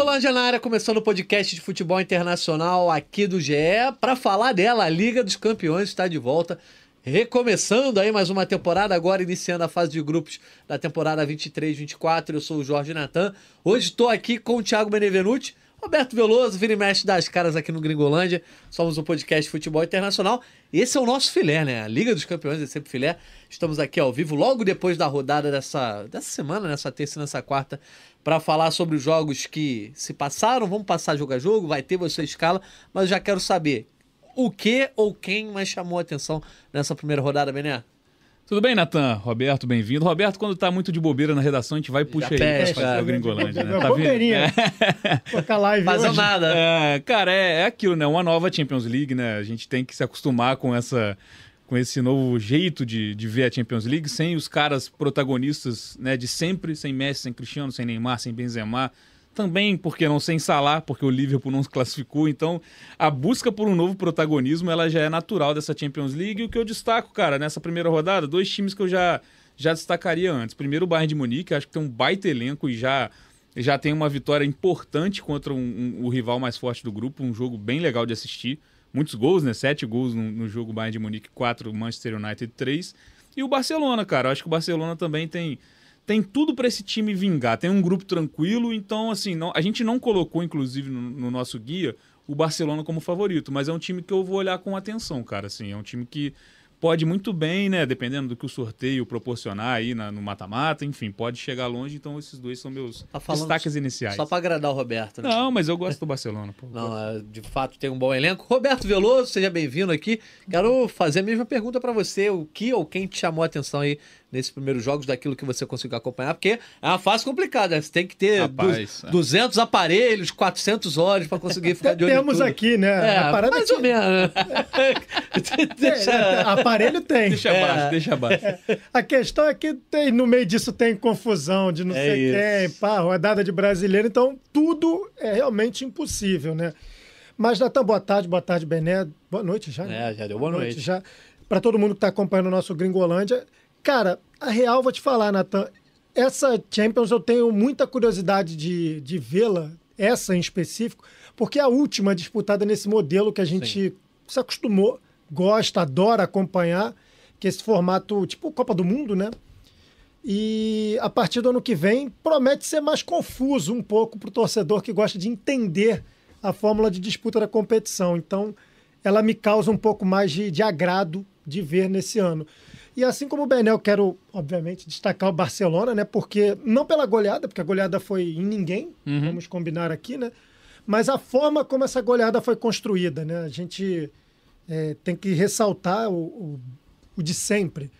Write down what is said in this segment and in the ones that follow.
Gringolândia na área, começando o podcast de futebol internacional aqui do GE. Para falar dela, a Liga dos Campeões está de volta. Recomeçando aí mais uma temporada, agora iniciando a fase de grupos da temporada 23-24. Eu sou o Jorge Natan. Hoje estou aqui com o Thiago Benevenuti, Roberto Veloso, vira e das caras aqui no Gringolândia. Somos um podcast futebol internacional. Esse é o nosso filé, né? A Liga dos Campeões é sempre filé. Estamos aqui ao vivo, logo depois da rodada dessa, dessa semana, nessa terça e nessa quarta, para falar sobre os jogos que se passaram. Vamos passar jogo a jogo, vai ter você escala, mas já quero saber o que ou quem mais chamou a atenção nessa primeira rodada, Bené? Tudo bem, Natan? Roberto, bem-vindo. Roberto, quando tá muito de bobeira na redação, a gente vai e puxa ele pra fazer o Gringolândia, né? Tá bobeirinha. É. live Fazendo nada. É, cara, é, é aquilo, né? Uma nova Champions League, né? A gente tem que se acostumar com essa com esse novo jeito de, de ver a Champions League, sem os caras protagonistas né, de sempre, sem Messi, sem Cristiano, sem Neymar, sem Benzema, também, porque não sem Salah, porque o Liverpool não se classificou. Então, a busca por um novo protagonismo, ela já é natural dessa Champions League. E o que eu destaco, cara, nessa primeira rodada, dois times que eu já, já destacaria antes. Primeiro, o Bayern de Munique, acho que tem um baita elenco e já, já tem uma vitória importante contra um, um, o rival mais forte do grupo, um jogo bem legal de assistir muitos gols, né? Sete gols no, no jogo Bayern de Munique, quatro Manchester United, três. E o Barcelona, cara. Acho que o Barcelona também tem tem tudo para esse time vingar. Tem um grupo tranquilo, então assim, não, a gente não colocou inclusive no, no, nosso guia o Barcelona como favorito, mas é um time que eu vou olhar com atenção, cara, assim, é um time que pode muito bem, né? Dependendo do que o sorteio proporcionar aí na, no mata-mata, enfim, pode chegar longe. Então, esses dois são meus tá destaques iniciais. Só para agradar o Roberto, né? Não, mas eu gosto do Barcelona. Pô, Não, é, de fato tem um bom elenco. Roberto Veloso, seja bem-vindo aqui. Quero fazer a mesma pergunta para você. O que ou quem te chamou a atenção aí nesses primeiros jogos daquilo que você conseguiu acompanhar, porque é uma fase complicada. Você tem que ter Rapaz, du 200 é. aparelhos, 400 olhos para conseguir ficar de olho Temos aqui, né? É, a parada mais aqui... ou menos. deixa... É, aparelho tem. Deixa abaixo, é. deixa abaixo. A questão é que tem, no meio disso tem confusão de não é sei isso. quem, pá, rodada de brasileiro, então tudo é realmente impossível, né? Mas, Natan, boa tarde, boa tarde, Bené. Boa noite já. Né? É, já deu boa, boa noite. noite. já. Para todo mundo que está acompanhando o nosso Gringolândia, Cara, a real, vou te falar, Nathan, essa Champions eu tenho muita curiosidade de, de vê-la, essa em específico, porque é a última disputada nesse modelo que a gente Sim. se acostumou, gosta, adora acompanhar, que é esse formato tipo Copa do Mundo, né? E a partir do ano que vem promete ser mais confuso um pouco para o torcedor que gosta de entender a fórmula de disputa da competição. Então, ela me causa um pouco mais de, de agrado de ver nesse ano. E assim como o Benel, quero, obviamente, destacar o Barcelona, né? Porque, não pela goleada, porque a goleada foi em ninguém, uhum. vamos combinar aqui, né? Mas a forma como essa goleada foi construída, né? A gente é, tem que ressaltar o, o, o de sempre.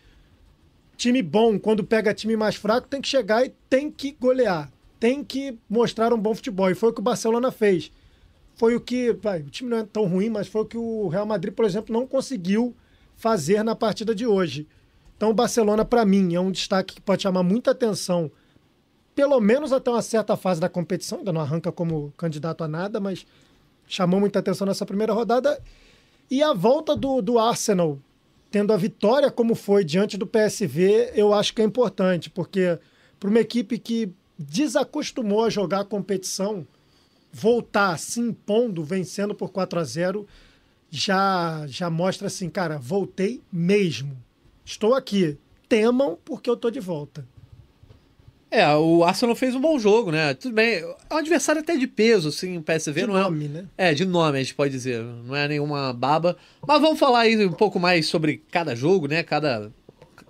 Time bom, quando pega time mais fraco, tem que chegar e tem que golear. Tem que mostrar um bom futebol. E foi o que o Barcelona fez. Foi o que. Vai, o time não é tão ruim, mas foi o que o Real Madrid, por exemplo, não conseguiu fazer na partida de hoje. Então, o Barcelona, para mim, é um destaque que pode chamar muita atenção, pelo menos até uma certa fase da competição. Ainda não arranca como candidato a nada, mas chamou muita atenção nessa primeira rodada. E a volta do, do Arsenal, tendo a vitória como foi diante do PSV, eu acho que é importante, porque para uma equipe que desacostumou a jogar a competição, voltar se impondo, vencendo por 4 a 0 já, já mostra assim, cara, voltei mesmo. Estou aqui. Temam porque eu estou de volta. É, o Arsenal fez um bom jogo, né? Tudo bem. É um adversário até de peso, assim, o PSV de não nome, é. né? É, de nome, a gente pode dizer. Não é nenhuma baba. Mas vamos falar aí um pouco mais sobre cada jogo, né? Cada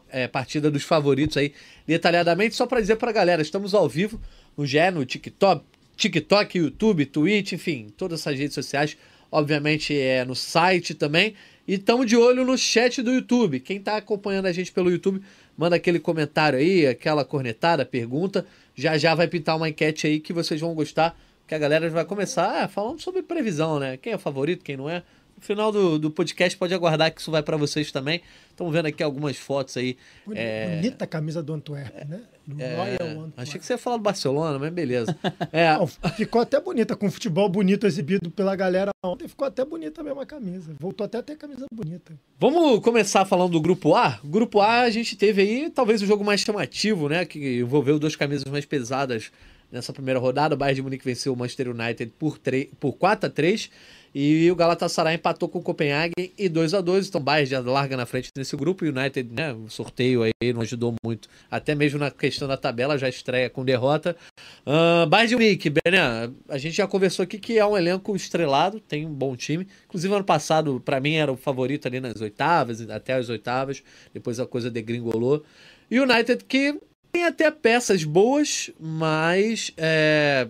é, partida dos favoritos aí, detalhadamente. Só para dizer pra galera, estamos ao vivo no GE, no TikTok, TikTok, YouTube, Twitch, enfim, todas essas redes sociais. Obviamente é no site também. E estamos de olho no chat do YouTube. Quem está acompanhando a gente pelo YouTube, manda aquele comentário aí, aquela cornetada, pergunta. Já já vai pintar uma enquete aí que vocês vão gostar, que a galera vai começar ah, falando sobre previsão, né? Quem é favorito, quem não é. No final do, do podcast pode aguardar que isso vai para vocês também. Estamos vendo aqui algumas fotos aí. Bonita, é... bonita a camisa do Antwerp, né? Do é... Antwerp. Achei que você ia falar do Barcelona, mas beleza. É... Não, ficou até bonita, com futebol bonito exibido pela galera ontem. Ficou até bonita mesmo a camisa. Voltou até a ter camisa bonita. Vamos começar falando do Grupo A? Grupo A a gente teve aí talvez o jogo mais chamativo, né? Que envolveu duas camisas mais pesadas nessa primeira rodada. O Bayern de Munique venceu o Manchester United por, 3, por 4 a 3 e o Galatasaray empatou com o Copenhagen e 2 a 2 Então, o Bayern já larga na frente nesse grupo. O United, né, o sorteio aí não ajudou muito. Até mesmo na questão da tabela, já estreia com derrota. Uh, Bayern de Munique, Bené, a gente já conversou aqui que é um elenco estrelado, tem um bom time. Inclusive, ano passado, para mim, era o favorito ali nas oitavas, até as oitavas. Depois a coisa degringolou. E o United que tem até peças boas, mas é,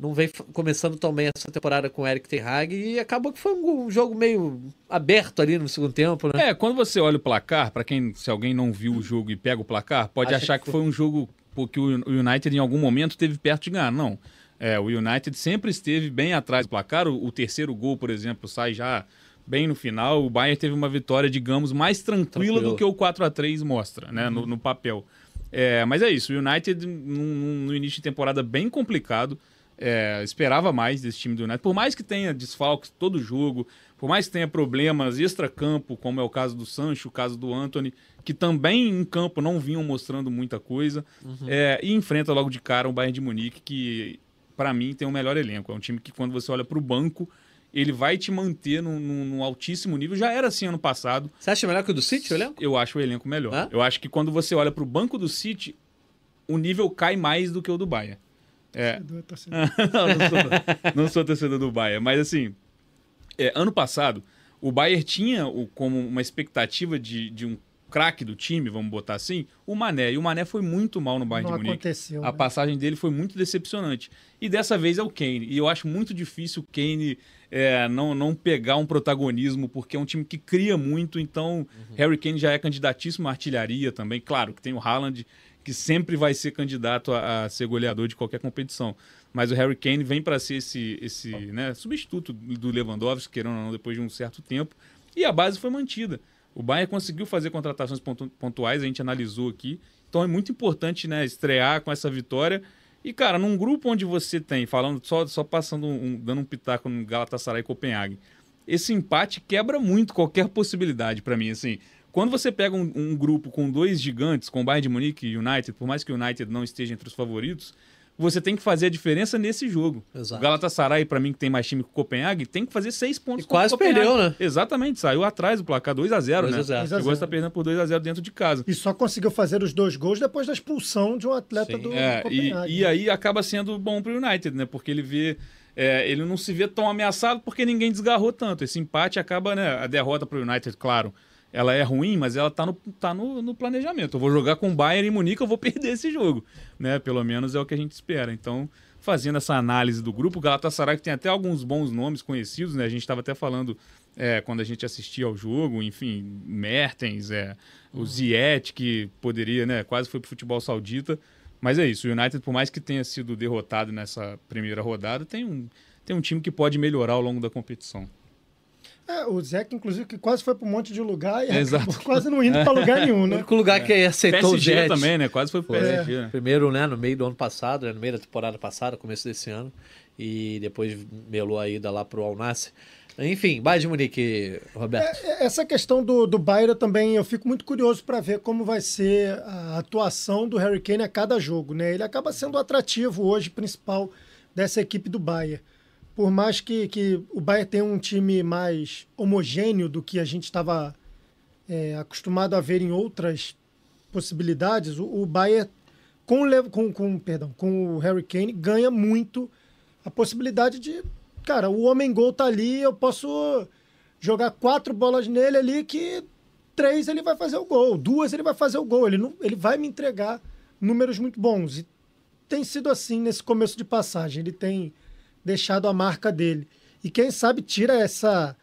não vem começando tão bem essa temporada com o Eric Ten Hag e acabou que foi um jogo meio aberto ali no segundo tempo, né? É, quando você olha o placar, para quem se alguém não viu o jogo e pega o placar, pode Acha achar que, que foi um jogo porque o United em algum momento teve perto de ganhar, não. É, o United sempre esteve bem atrás do placar, o, o terceiro gol, por exemplo, sai já bem no final. O Bayern teve uma vitória, digamos, mais tranquila Tranquilo. do que o 4 a 3 mostra, né, uhum. no, no, papel. É, mas é isso, o United no início de temporada bem complicado, é, esperava mais desse time do United. Por mais que tenha desfalques todo jogo, por mais que tenha problemas extra-campo, como é o caso do Sancho, o caso do Anthony, que também em campo não vinham mostrando muita coisa, uhum. é, e enfrenta logo de cara o Bayern de Munique, que para mim tem o melhor elenco. É um time que quando você olha para o banco, ele vai te manter num, altíssimo nível. Já era assim ano passado. Você acha melhor que o do City, o elenco? Eu acho o elenco melhor. Hã? Eu acho que quando você olha para o banco do City, o nível cai mais do que o do Bayern. É. Torcedor, não, não, sou, não sou torcedor do Bayern, mas assim, é, ano passado, o Bayern tinha o, como uma expectativa de, de um craque do time, vamos botar assim, o Mané. E o Mané foi muito mal no Bayern não de Munique. Aconteceu, a né? passagem dele foi muito decepcionante. E dessa vez é o Kane. E eu acho muito difícil o Kane é, não, não pegar um protagonismo, porque é um time que cria muito. Então, uhum. Harry Kane já é candidatíssimo à artilharia também. Claro que tem o Haaland que sempre vai ser candidato a, a ser goleador de qualquer competição. Mas o Harry Kane vem para ser esse, esse né, substituto do Lewandowski, querendo ou não, depois de um certo tempo. E a base foi mantida. O Bayern conseguiu fazer contratações pontuais, a gente analisou aqui. Então é muito importante né, estrear com essa vitória. E, cara, num grupo onde você tem, falando só, só passando um, dando um pitaco no Galatasaray e Copenhague, esse empate quebra muito qualquer possibilidade para mim. Assim, quando você pega um, um, grupo com dois gigantes, com Bayern de Munique e United, por mais que o United não esteja entre os favoritos, você tem que fazer a diferença nesse jogo. Exato. O Galatasaray, para mim, que tem mais time que o Copenhague, tem que fazer seis pontos. E quase perdeu, né? Exatamente, saiu atrás do placar 2 a 0 né? 0 Chegou a estar perdendo por 2 a 0 dentro de casa. E só conseguiu fazer os dois gols depois da expulsão de um atleta Sim. do, é, Copenhague. E, e, aí acaba sendo bom para o United, né? Porque ele vê... É, ele não se vê tão ameaçado porque ninguém desgarrou tanto. Esse empate acaba, né? A derrota para o United, claro ela é ruim, mas ela tá no, tá no, no, planejamento. Eu vou jogar com o Bayern e Munique, eu vou perder esse jogo, né? Pelo menos é o que a gente espera. Então, fazendo essa análise do grupo, o Galatasaray que tem até alguns bons nomes conhecidos, né? A gente estava até falando é, quando a gente assistia ao jogo, enfim, Mertens, é, o Ziyech, que poderia, né? Quase foi pro futebol saudita. Mas é isso, o United, por mais que tenha sido derrotado nessa primeira rodada, tem um, tem um time que pode melhorar ao longo da competição. É, o Zeca, inclusive, que quase foi para um monte de lugar e Exato. quase não indo para lugar nenhum, né? O único lugar é. que aceitou PSG o Jet. também, né? Quase foi PSG. É. Primeiro, né, no meio do ano passado, né, no meio da temporada passada, começo desse ano. E depois melou a ida lá pro Al Nassr. Enfim, Bayern de Munique, Roberto. É, é, essa questão do, do Bayern também, eu fico muito curioso para ver como vai ser a atuação do Harry Kane a cada jogo, né? Ele acaba sendo o atrativo hoje principal dessa equipe do Bayern por mais que, que o Bayern tenha um time mais homogêneo do que a gente estava é, acostumado a ver em outras possibilidades, o, o Bayern com, com, com, perdão, com o Harry Kane ganha muito a possibilidade de, cara, o homem gol tá ali, eu posso jogar quatro bolas nele ali que três ele vai fazer o gol, duas ele vai fazer o gol, ele, não, ele vai me entregar números muito bons. E tem sido assim nesse começo de passagem. Ele tem deixado a marca dele. E quem sabe tira essa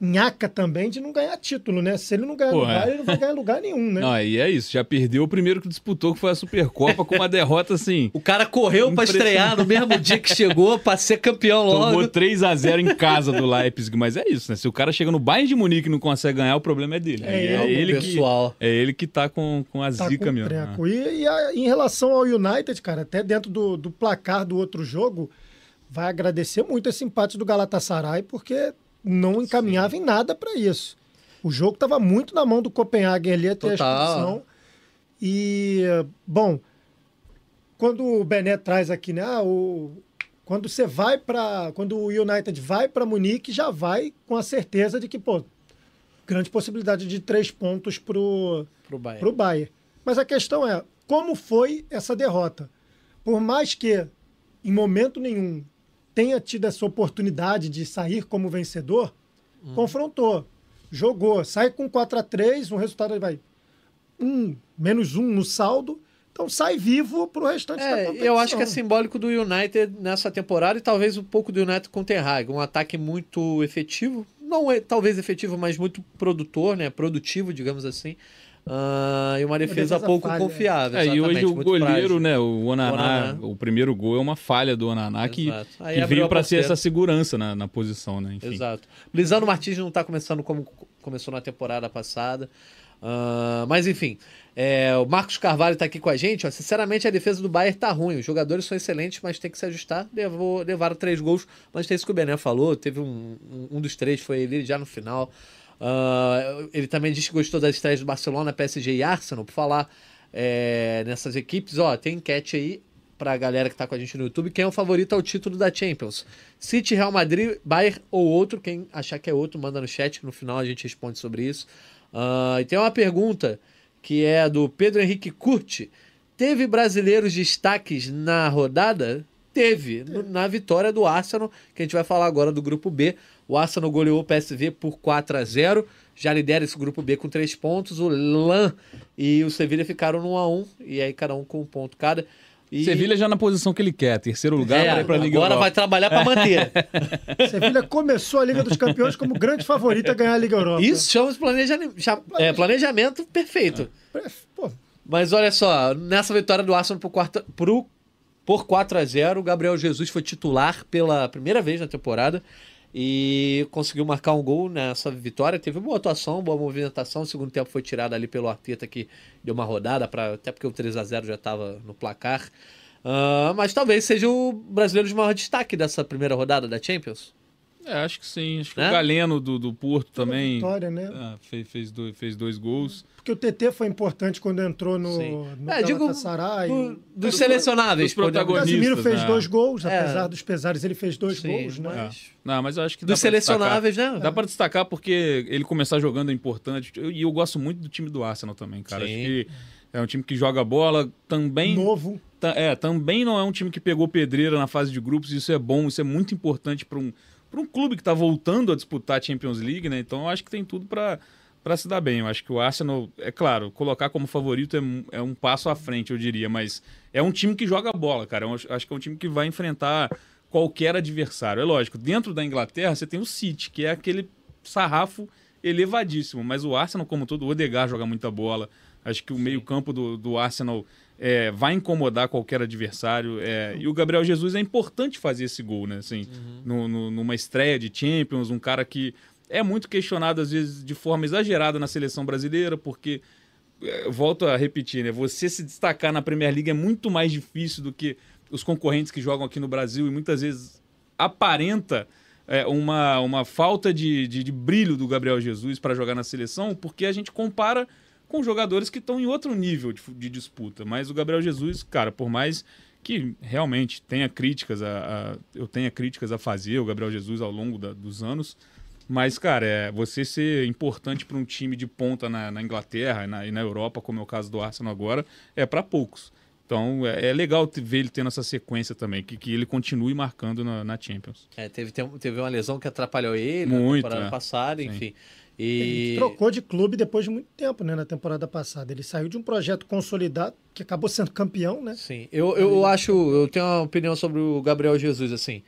nhaca também de não ganhar título, né? Se ele não ganhar Pô, lugar, é. ele não vai ganhar lugar nenhum, né? Não, e é isso. Já perdeu o primeiro que disputou, que foi a Supercopa, com uma derrota assim. O cara correu para estrear no mesmo dia que chegou, para ser campeão logo. Tomou 3 a 0 em casa do Leipzig, mas é isso, né? Se o cara chega no Bayern de Munique e não consegue ganhar, o problema é dele. É, é ele, pessoal. Que, é ele que tá com, com a tá zica com mesmo. Né? E, e a, em relação ao United, cara, até dentro do, do placar do outro jogo, vai agradecer muito esse empate do Galatasaray, porque não encaminhava Sim. em nada para isso. O jogo estava muito na mão do Copenhagen ali até Total. a expulsão. E, bom, quando o Bené traz aqui, né? Ah, o, quando você vai para. Quando o United vai para Munique, já vai com a certeza de que, pô, grande possibilidade de três pontos pro, Pro Bayern. pro Bayern. Mas a questão é, como foi essa derrota? Por mais que, em momento nenhum, tenha tido essa oportunidade de sair como vencedor, confrontou, jogou, sai com 4 a 3 um resultado vai um, menos um no saldo, então sai vivo pro restante da É, competição. eu acho que é simbólico do United nessa temporada e talvez um pouco do United com o Ten Hag. Um ataque muito efetivo, não é talvez efetivo, mas muito produtor, né? Produtivo, digamos assim. Ah, e uma defesa, defesa pouco falha. confiável. É, e hoje o goleiro, frágil. né, o Onaná, Onaná. o primeiro gol é uma falha do Onaná que, Exato. Que veio para ser essa segurança na, na posição, né? Enfim. Exato. Lisandro Martins não está começando como começou na temporada passada. Ah, mas enfim, é, o Marcos Carvalho está aqui com a gente. Ó. Sinceramente, a defesa do Bayern tá ruim. Os jogadores são excelentes, mas tem que se ajustar. Levou, levaram três gols, mas tem isso que o Bené falou. Teve um, um, um dos três, foi ele já no final. Ah, ele também disse que gostou das estreias do Barcelona, PSG e Arsenal. Por falar é, nessas equipes, ó, tem enquete aí pra galera que tá com a gente no YouTube, quem é o favorito ao título da Champions? City, Real Madrid, Bayern ou outro? Quem achar que é outro, manda no chat, que no final a gente responde sobre isso. Ah, e tem uma pergunta que é do Pedro Henrique Curti. Teve brasileiros destaques na rodada? Teve, no- na vitória do Arsenal, que a gente vai falar agora do grupo B. O Arsenal goleou o PSV por 4 a 0 já lidera esse grupo B com 3 pontos. O Lan e o Sevilha ficaram no 1 a 1 e aí cada um com um ponto cada. E... Sevilha já na posição que ele quer, terceiro lugar É, para para a Liga agora Europa. vai trabalhar para manter. Sevilha começou a Liga dos Campeões como grande favorito a ganhar a Liga Europa. Isso chama de planejamento, é, planejamento perfeito. Pô, Mas olha só, nessa vitória do Arsenal por, quarta, pro, por 4 a 0 o Gabriel Jesus foi titular pela primeira vez na temporada e conseguiu marcar um gol nessa vitória. Teve boa atuação, boa movimentação. O segundo tempo foi tirado ali pelo Arteta, que deu uma rodada, pra, até porque o 3 a 0 já estava no placar. Ah, mas talvez seja o brasileiro de maior destaque dessa primeira rodada da Champions. É, acho que sim. Acho que Né? o Galeno do, do Porto também vitória, né? ah, fez, fez, dois, fez dois gols. Porque o TT foi importante quando entrou no, Sim. no É, digo, do- dos selecionáveis. dos o protagonistas. Casimiro fez né? dois gols, É. apesar dos pesares, ele fez dois Sim, gols, né? mas- É. Não, mas eu acho que Dos selecionáveis, né? Dá pra destacar porque ele começar jogando é importante. Eu- E eu, gosto muito do time do Arsenal também, cara. Sim. Acho que é um time que joga bola também. Novo. É, também não é um time que pegou pedreira na fase de grupos. Isso é bom, isso é muito importante para um, pra um clube que tá voltando a disputar a Champions League, né? Então eu acho que tem tudo para se dar bem. Eu acho que o Arsenal, é claro, colocar como favorito é, um- é um passo à frente, eu diria, mas é um time que joga bola, cara. Eu acho, que é um time que vai enfrentar qualquer adversário. É lógico, dentro da Inglaterra você tem o City, que é aquele sarrafo elevadíssimo, mas o Arsenal, como todo, o Odegaard joga muita bola. Acho que o meio-campo do, do Arsenal é, vai incomodar qualquer adversário. é, e o Gabriel Jesus é importante fazer esse gol, né? Assim, no- no- numa estreia de Champions, um cara que é muito questionado, às vezes, de forma exagerada na seleção brasileira, porque, é, volto a repetir, né? Você se destacar na Premier League é muito mais difícil do que os concorrentes que jogam aqui no Brasil e muitas vezes aparenta é, uma, uma falta de, de, de brilho do Gabriel Jesus para jogar na seleção, porque a gente compara com jogadores que estão em outro nível de, de disputa. Mas o Gabriel Jesus, cara, por mais que realmente tenha críticas a, a- eu tenha críticas a fazer o Gabriel Jesus ao longo da- dos anos, mas cara, é você ser importante para um time de ponta na, na Inglaterra e na, e na Europa, como é o caso do Arsenal agora, é para poucos. Então é, é legal ver ele tendo essa sequência também, que, que ele continue marcando na, na Champions. É, teve, teve uma lesão que atrapalhou ele Muito, na temporada é. passada, Sim. Enfim. Ele E trocou de clube depois de muito tempo, né? Na temporada passada. Ele saiu de um projeto consolidado, que acabou sendo campeão, né? Sim, eu, eu acho, eu tenho uma opinião sobre o Gabriel Jesus, assim.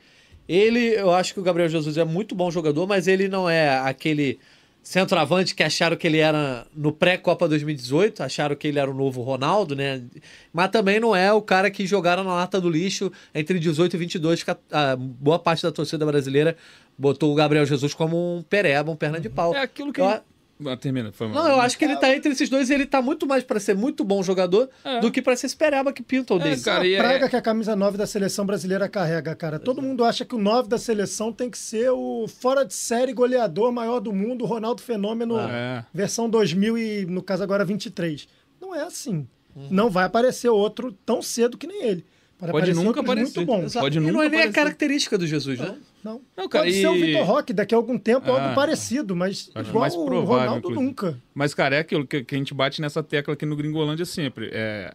Ele, eu acho que o Gabriel Jesus é muito bom jogador, mas ele não é aquele centroavante que acharam que ele era no pré-Copa 2018, acharam que ele era o novo Ronaldo, né? Mas também não é o cara que jogaram na lata do lixo entre 18 e 22, que a, boa parte da torcida brasileira botou o Gabriel Jesus como um pereba, um perna de pau. É aquilo que. A- Ah, termina, foi mal. Não, eu acho que ele tá entre esses dois e ele tá muito mais pra ser muito bom jogador É. do que pra ser esse pereba que pintam É, dele. cara, a é- praga que a camisa 9 da seleção brasileira carrega, cara. Todo mundo acha que o 9 da seleção tem que ser o fora de série goleador maior do mundo, o Ronaldo Fenômeno, É. versão 2000 e, no caso agora, 23. Não é assim. Não vai aparecer outro tão cedo que nem ele. Pode aparecer nunca aparecer. Muito bom. Exato. Pode e não nunca é nem a aparecer. característica do Jesus, né? Não. Não, cara, Pode ser o e- Vitor Roque daqui a algum tempo, Ah, algo parecido, mas acho igual mais o provável, Ronaldo inclusive. nunca. Mas, cara, é aquilo que, que a gente bate nessa tecla aqui no Gringolândia sempre. É,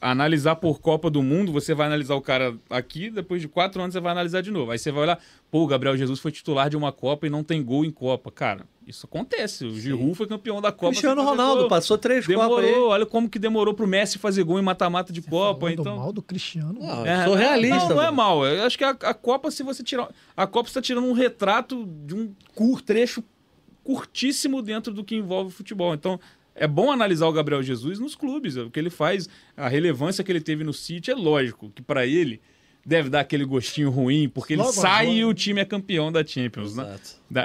analisar por Copa do Mundo, você vai analisar o cara aqui, depois de quatro anos você vai analisar de novo. Aí você vai olhar, pô, o Gabriel Jesus foi titular de uma Copa e não tem gol em Copa. Cara, isso acontece. O Giroud foi campeão da Copa. Cristiano Ronaldo gol. passou três Demorou, Copas aí. olha como que demorou pro Messi fazer gol em mata-mata de Copa. Falando Então, mal do Cristiano. Não, É, eu sou realista. Não, não é mal. Eu acho que a, a Copa, se você tirar. A Copa está tirando um retrato de um cur, trecho curtíssimo dentro do que envolve o futebol. Então, é bom analisar o Gabriel Jesus nos clubes. O que ele faz, a relevância que ele teve no City, é lógico que para ele deve dar aquele gostinho ruim, porque ele Logo sai agora. e o time é campeão da Champions. Né?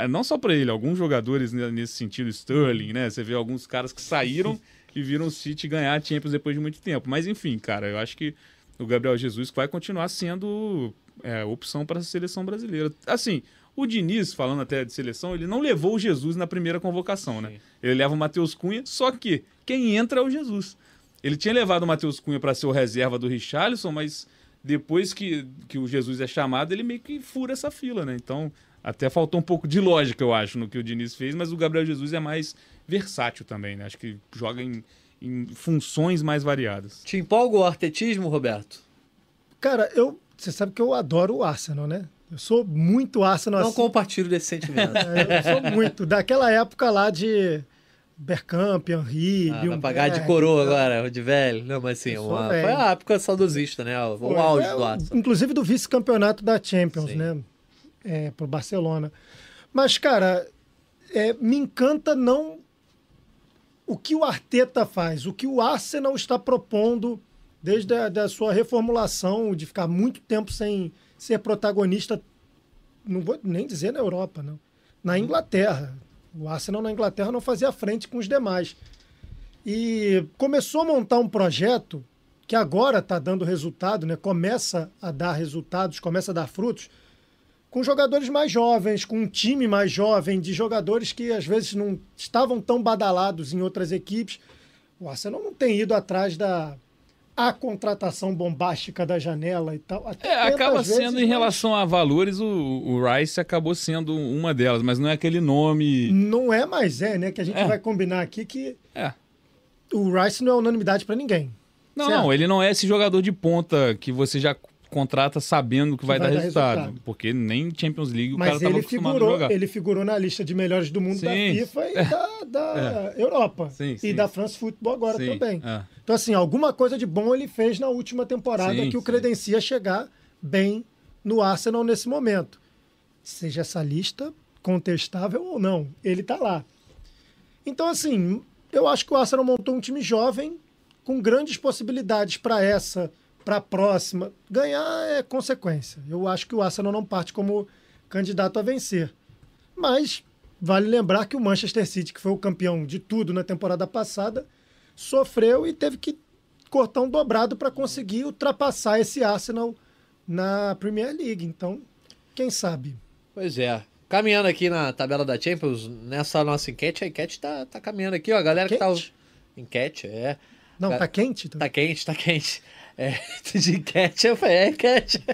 Não só para ele, alguns jogadores nesse sentido, Sterling, né? Você vê alguns caras que saíram e viram o City ganhar a Champions depois de muito tempo. Mas enfim, cara, eu acho que o Gabriel Jesus vai continuar sendo é, opção para a seleção brasileira. Assim, o Diniz, falando até de seleção, ele não levou o Jesus na primeira convocação, né? Ele leva o Matheus Cunha, só que quem entra é o Jesus. Ele tinha levado o Matheus Cunha para ser o reserva do Richarlison, mas depois que, que o Jesus é chamado, ele meio que fura essa fila, né? Então, até faltou um pouco de lógica, eu acho, no que o Diniz fez, mas o Gabriel Jesus é mais versátil também, né? Acho que joga em, em funções mais variadas. Te empolga o artetismo, Roberto? Cara, eu, você sabe que eu adoro o Arsenal, né? Eu sou muito Arsenal Não assim. compartilho desse sentimento. É, Eu sou muito. Daquela época lá de Bergkamp, Henry, Ah, vai Bjorn pagar de coroa agora, de velho. Não, mas assim, uma- foi a época saudosista, né? O, o Foi, auge é, do Arsenal. Inclusive do vice-campeonato da Champions, Sim. né? É, pro Barcelona. Mas, cara, é, me encanta não o que o Arteta faz, o que o Arsenal está propondo desde a da sua reformulação, de ficar muito tempo sem ser protagonista, não vou nem dizer na Europa, não. Na Inglaterra. O Arsenal na Inglaterra não fazia frente com os demais. E começou a montar um projeto que agora está dando resultado, né? começa a dar resultados, começa a dar frutos, com jogadores mais jovens, com um time mais jovem, de jogadores que às vezes não estavam tão badalados em outras equipes. O Arsenal não tem ido atrás da a contratação bombástica da janela e tal. Até É, acaba sendo, em mas relação a valores, o, o Rice acabou sendo uma delas, mas não é aquele nome. Não é mais é, né? Que a gente É. vai combinar aqui que É. o Rice não é unanimidade para ninguém. Não, Certo. não, ele não é esse jogador de ponta que você já contrata sabendo que vai, vai dar, dar resultado, resultado. Porque nem Champions League o cara Mas estava ele acostumado a figurou, jogar. ele figurou na lista de melhores do mundo da Sim. FIFA e da, da Europa. Sim, e sim. da France Football agora também. é. Então, assim, alguma coisa de bom ele fez na última temporada Sim, que o sim. credencia chegar bem no Arsenal nesse momento. Seja essa lista contestável ou não, ele tá lá. Então, assim, eu acho que o Arsenal montou um time jovem com grandes possibilidades para essa, para a próxima. Ganhar é consequência. Eu acho que o Arsenal não parte como candidato a vencer. Mas vale lembrar que o Manchester City, que foi o campeão de tudo na temporada passada, sofreu e teve que cortar um dobrado para conseguir ultrapassar esse Arsenal na Premier League. Então, quem sabe? Pois é. Caminhando aqui na tabela da Champions, nessa nossa enquete, a enquete tá, tá caminhando aqui, ó. A galera que tá. Quente? Enquete, é. Não, Ca- tá quente? Tá quente, tá quente. É, de enquete, eu falei, é enquete.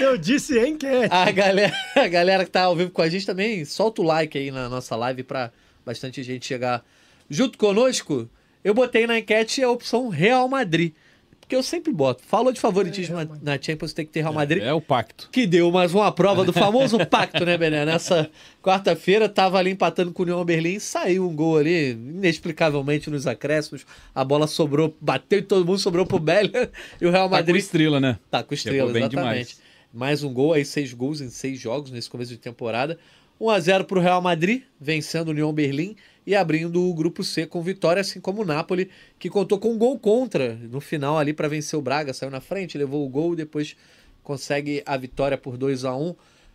Eu disse enquete. A galera, a galera que tá ao vivo com a gente também, solta o like aí na nossa live pra bastante gente chegar junto conosco. Eu botei na enquete a opção Real Madrid. Porque eu sempre boto. Falou de favoritismo É, na, na Champions, tem que ter Real Madrid. É o pacto. Que deu mais uma prova do famoso pacto, né, Bené? Nessa quarta-feira, tava ali empatando com o União Berlim, saiu um gol ali, inexplicavelmente nos acréscimos. A bola sobrou, bateu em todo mundo, sobrou pro Bellingham. E o Real Tá com Madrid estrela, né? Tá, com estrela, exatamente. Mais um gol, aí seis gols em seis jogos nesse começo de temporada. 1x0 para o Real Madrid, vencendo o União Berlim e abrindo o grupo C com vitória, assim como o Napoli, que contou com um gol contra no final ali para vencer o Braga. Saiu na frente, levou o gol, depois consegue a vitória por 2 a 1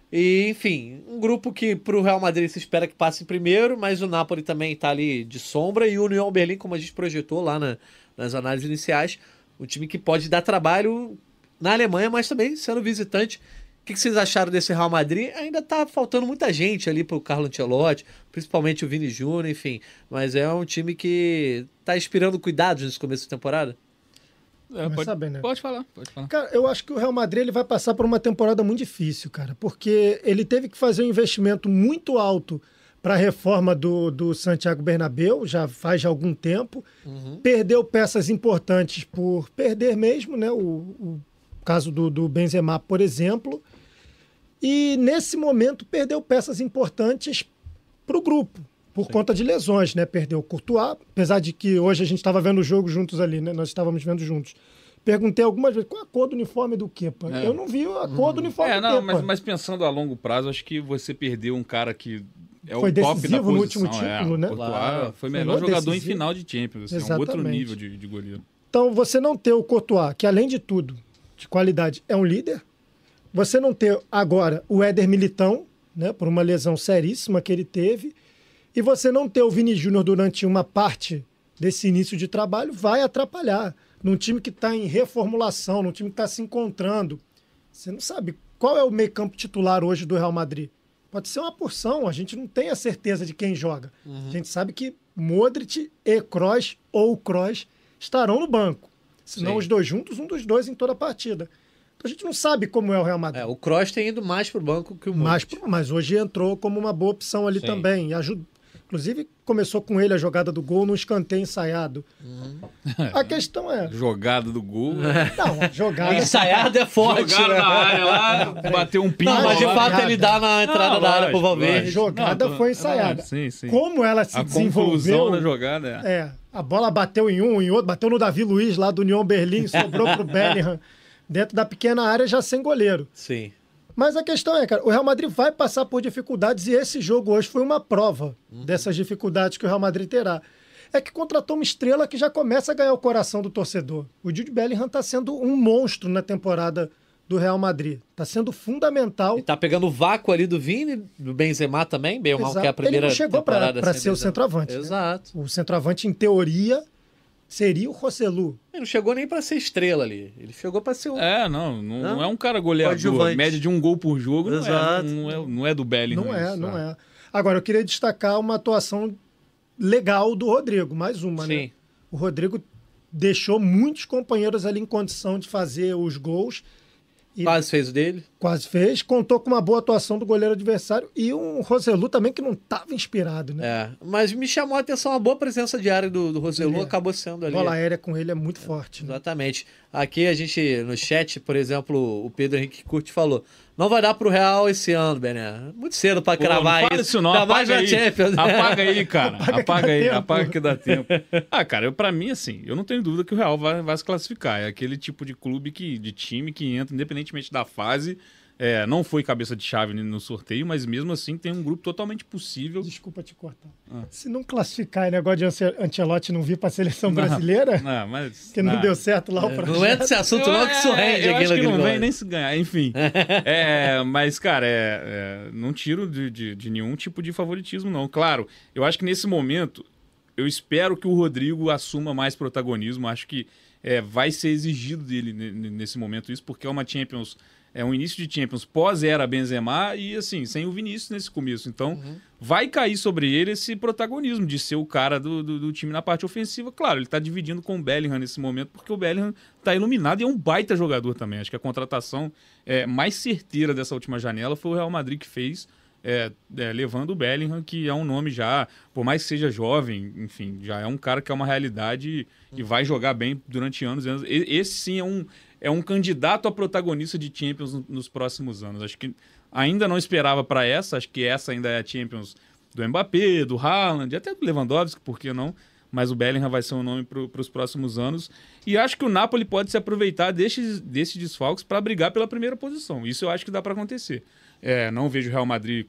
E, enfim, um grupo que para o Real Madrid se espera que passe primeiro, mas o Napoli também está ali de sombra. E o União Berlim, como a gente projetou lá na- nas análises iniciais, um time que pode dar trabalho na Alemanha, mas também sendo visitante que, que vocês acharam desse Real Madrid? Ainda tá faltando muita gente ali pro Carlo Ancelotti, principalmente o Vini Júnior, enfim. Mas é um time que tá inspirando cuidados nesse começo da temporada. É, pode, bem, né? pode falar, pode falar. Cara, eu acho que o Real Madrid ele vai passar por uma temporada muito difícil, cara, porque ele teve que fazer um investimento muito alto para a reforma do, do Santiago Bernabéu, já faz já algum tempo. Uhum. Perdeu peças importantes por perder mesmo, né? O, o caso do, do Benzema, por exemplo. E nesse momento perdeu peças importantes para o grupo, por Sim. conta de lesões, né? Perdeu o Courtois, apesar de que hoje a gente estava vendo o jogo juntos ali, né? Nós estávamos vendo juntos. Perguntei algumas vezes qual a cor do uniforme do Kepa. É. Eu não vi a cor do uniforme é, do não, mas, mas, pensando a longo prazo, acho que você perdeu um cara que é foi o top da posição. no último título, é, né? Claro, foi o melhor foi jogador decisivo. em final de Champions. Assim, é um outro nível de, de goleiro. Então, você não ter o Courtois, que além de tudo, de qualidade, é um líder, você não ter agora o Éder Militão, né, por uma lesão seríssima que ele teve, e você não ter o Vini Júnior durante uma parte desse início de trabalho, vai atrapalhar. Num time que está em reformulação, num time que está se encontrando. Você não sabe qual é o meio-campo titular hoje do Real Madrid. Pode ser uma porção, a gente não tem a certeza de quem joga. Uhum. A gente sabe que Modric e Kroos ou Kroos estarão no banco. Se não os dois juntos, um dos dois em toda a partida. Então a gente não sabe como é o Real Madrid. É, o Kroos tem ido mais para o banco que o mais pro, Mas hoje entrou como uma boa opção ali Sim. também. Ajuda, inclusive, começou com ele a jogada do gol no escanteio ensaiado. Uhum. A questão é... Jogada do gol? Não, jogada... ensaiado é forte. Jogaram né? na área lá, bateu um pino. Não, mas de fato ele dá na entrada não, da área pro Valverde. A jogada não, foi ensaiada. sim, sim. Como ela se a desenvolveu... A da jogada é... é. A bola bateu em um, em outro, bateu no Davi Luiz lá do União Berlim, sobrou pro Bellingham dentro da pequena área já sem goleiro. Sim. Mas a questão é, cara, o Real Madrid vai passar por dificuldades e esse jogo hoje foi uma prova uhum. dessas dificuldades que o Real Madrid terá. É que contratou uma estrela que já começa a ganhar o coração do torcedor. O Jude Bellingham está sendo um monstro na temporada do Real Madrid. Está sendo fundamental. E tá pegando o vácuo ali do Vini, do Benzema também, bem mal, que é a primeira Ele não chegou para ser o centroavante. Né? Exato. Né? O centroavante, em teoria, seria o Rossellu. Ele não chegou nem para ser estrela ali. Ele chegou para ser um. É, não, não, não, é um cara goleador. Média de um gol por jogo Exato. Não, é, não, é, não é do Belly. Não, é, não é. Agora, eu queria destacar uma atuação legal do Rodrigo, mais uma, né? Sim. né? O Rodrigo deixou muitos companheiros ali em condição de fazer os gols e quase fez o dele. Quase fez. Contou com uma boa atuação do goleiro adversário e um Roselu também que não estava inspirado, né? É, mas me chamou a atenção a boa presença diária do, do Roselu, é. acabou sendo ali. A bola aérea com ele é muito forte. Né? Aqui a gente, no chat, por exemplo, o Pedro Henrique Curti falou: não vai dar pro Real esse ano, Bené. Muito cedo pra cravar Pô, não isso. não, apaga mais aí. Champions. Apaga aí, cara. Apaga, apaga aí, tempo. apaga que dá tempo. Ah, cara, eu, pra mim, assim, eu não tenho dúvida que o Real vai, vai se classificar. É aquele tipo de clube, que, de time que entra, independentemente da fase, é, não foi cabeça de chave no sorteio, mas mesmo assim tem um grupo totalmente possível. Desculpa te cortar. Ah. Se não classificar e negócio de Ancelotti não vir para a seleção brasileira, não, mas, que não, não, deu certo lá o projeto. Não entra esse assunto não que isso rende eu acho que não vem nem se ganhar, enfim. é, mas, cara, é, é, não tiro de, de, de nenhum tipo de favoritismo, não. Claro, eu acho que nesse momento, eu espero que o Rodrigo assuma mais protagonismo. Acho que é, vai ser exigido dele nesse momento isso, porque é uma Champions é um início de Champions pós-era Benzema e, assim, sem o Vinícius nesse começo. Então, uhum. vai cair sobre ele esse protagonismo de ser o cara do, do, do time na parte ofensiva. Claro, ele está dividindo com o Bellingham nesse momento, porque o Bellingham está iluminado e é um baita jogador também. Acho que a contratação é, mais certeira dessa última janela foi o Real Madrid que fez, é, é, levando o Bellingham, que é um nome já, por mais que seja jovem, enfim, já é um cara que é uma realidade e, e vai jogar bem durante anos e anos. Esse sim é um, é um candidato a protagonista de Champions nos próximos anos. Acho que ainda não esperava para essa, acho que essa ainda é a Champions do Mbappé, do Haaland, até do Lewandowski, por que não? Mas o Bellingham vai ser um nome para os próximos anos. E acho que o Napoli pode se aproveitar desses, desses desfalques para brigar pela primeira posição. Isso eu acho que dá para acontecer. É, não vejo o Real Madrid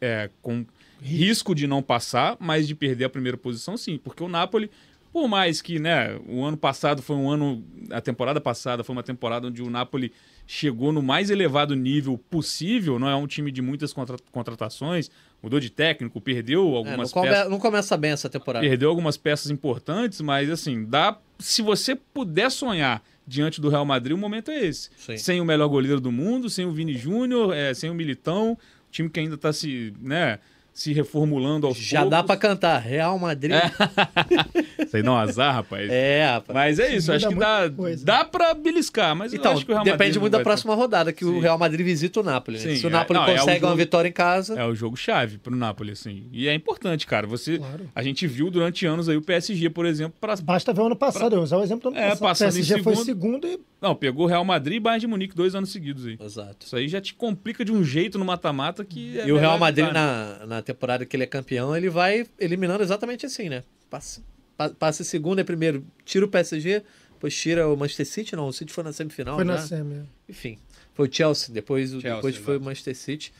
é, com risco de não passar, mas de perder a primeira posição, sim. Porque o Napoli por mais que, né, o ano passado foi um ano, a temporada passada foi uma temporada onde o Napoli chegou no mais elevado nível possível, não é um time de muitas contra contratações, mudou de técnico, perdeu algumas é, não, come, peças. Não começa bem essa temporada. Perdeu algumas peças importantes, mas assim, dá se você puder sonhar diante do Real Madrid, o momento é esse. Sim. Sem o melhor goleiro do mundo, sem o Vini Júnior, é, sem o Militão, time que ainda está se, né, se reformulando aos Já poucos. dá pra cantar. Real Madrid. Isso aí dá um azar, rapaz. É, rapaz. Mas é isso, acho que dá, coisa. dá pra beliscar, mas eu Então, acho que o Real depende Madrid muito da próxima rodada, que o Sim. Real Madrid visita o Napoli. né? Se o é- Napoli não, é o consegue uma jogo- vitória em casa, ter. É o jogo chave pro Napoli, assim. E é importante, cara. Você, Claro. a gente viu durante anos aí o PSG, por exemplo, pra... Basta ver o ano passado, eu vou usar o exemplo do ano É, passado. o PSG foi segundo. segundo e não, pegou Real Madrid e Bayern de Munique dois anos seguidos aí. Exato. Isso aí já te complica de um jeito no mata-mata que é E o Real Madrid, na, na temporada que ele é campeão, ele vai eliminando exatamente assim, né? Passa, pa- passa segundo, é primeiro, tira o PSG, depois tira o Manchester City, não, o City foi na semifinal, foi né? na semi. Enfim, foi o Chelsea, depois, Chelsea, depois foi o. Manchester City.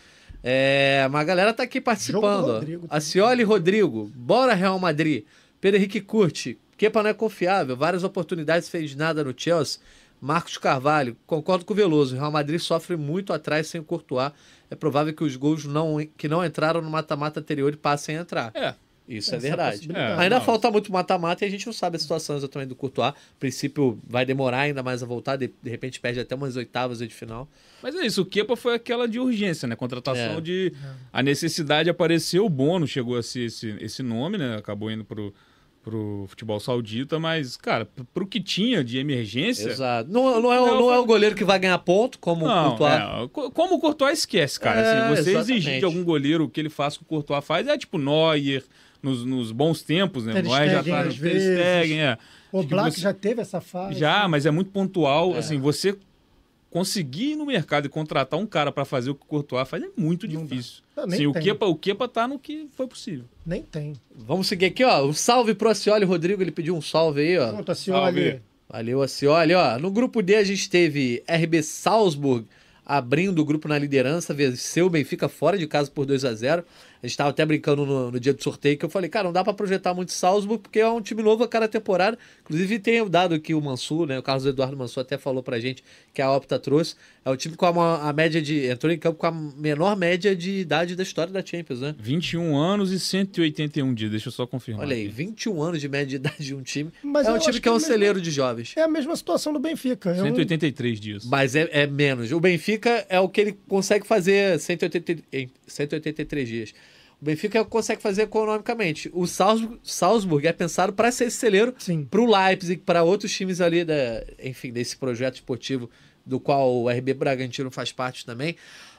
É, mas a galera tá aqui participando. Do ó. Rodrigo também. Acioli Rodrigo, bora Real Madrid. Pedro Henrique Curte, Kepa não é confiável, várias oportunidades fez nada no Chelsea. Marcos Carvalho, concordo com o Veloso, o Real Madrid sofre muito atrás sem o Courtois. É provável que os gols não, que não entraram no mata-mata anterior passem a entrar. É, Isso é é verdade. possibilidade. Ainda não. falta muito mata-mata e a gente não sabe a situação exatamente do Courtois. A princípio vai demorar ainda mais a voltar, de, de repente perde até umas oitavas de final. Mas é isso, o Kepa foi aquela de urgência, né? Contratação É. de. A necessidade apareceu, o Bono chegou a ser esse, esse nome, né? Acabou indo pro, pro futebol saudita, mas, cara, pro que tinha de emergência. Exato. Não, não, é, o- Não, não é o goleiro que vai ganhar ponto, como o Não, Courtois. é, co- como o Courtois esquece, cara. É, assim, você exatamente. exigir de algum goleiro o que ele faz que o Courtois faz é tipo Neuer, nos, nos bons tempos, né? Ter O Neuer já tá no Ter. Stegen, é. O Black você- já teve essa fase. Já, mas é muito pontual. É. Assim, você conseguir ir no mercado e contratar um cara pra fazer o que o Courtois faz é muito Não difícil. Nem Assim, o. Kepa, o Kepa tá no que foi possível. Nem tem. Vamos seguir aqui, ó. Um salve pro Acioli Rodrigo, ele pediu um salve aí, ó. Pronto, Salve. olha. Valeu, Acioli. Ó, no grupo D a gente teve RB Salzburg abrindo o grupo na liderança, venceu o Benfica fora de casa por 2 a 0 A gente estava até brincando no, no dia do sorteio que eu falei, cara, não dá para projetar muito Salzburg porque é um time novo a cada temporada. Inclusive tem o dado que o Mansur, né, o Carlos Eduardo Mansur até falou pra gente que a Opta trouxe. É o time com a, a média de entrou em campo com a menor média de idade da história da Champions, né? 21 anos e 181 dias, deixa eu só confirmar. Olha aí, aqui. 21 anos de média de idade de um time. Mas é um time que é um é mesmo- celeiro de jovens. É a mesma situação do Benfica. É um- 183 dias. Mas é, é menos. O Benfica é o que ele consegue fazer 180, em 183 dias. O Benfica consegue fazer economicamente. O Salzburg, Salzburg é pensado para ser esse celeiro para o Leipzig, para outros times ali, da, enfim, desse projeto esportivo do qual o RB Bragantino faz parte também.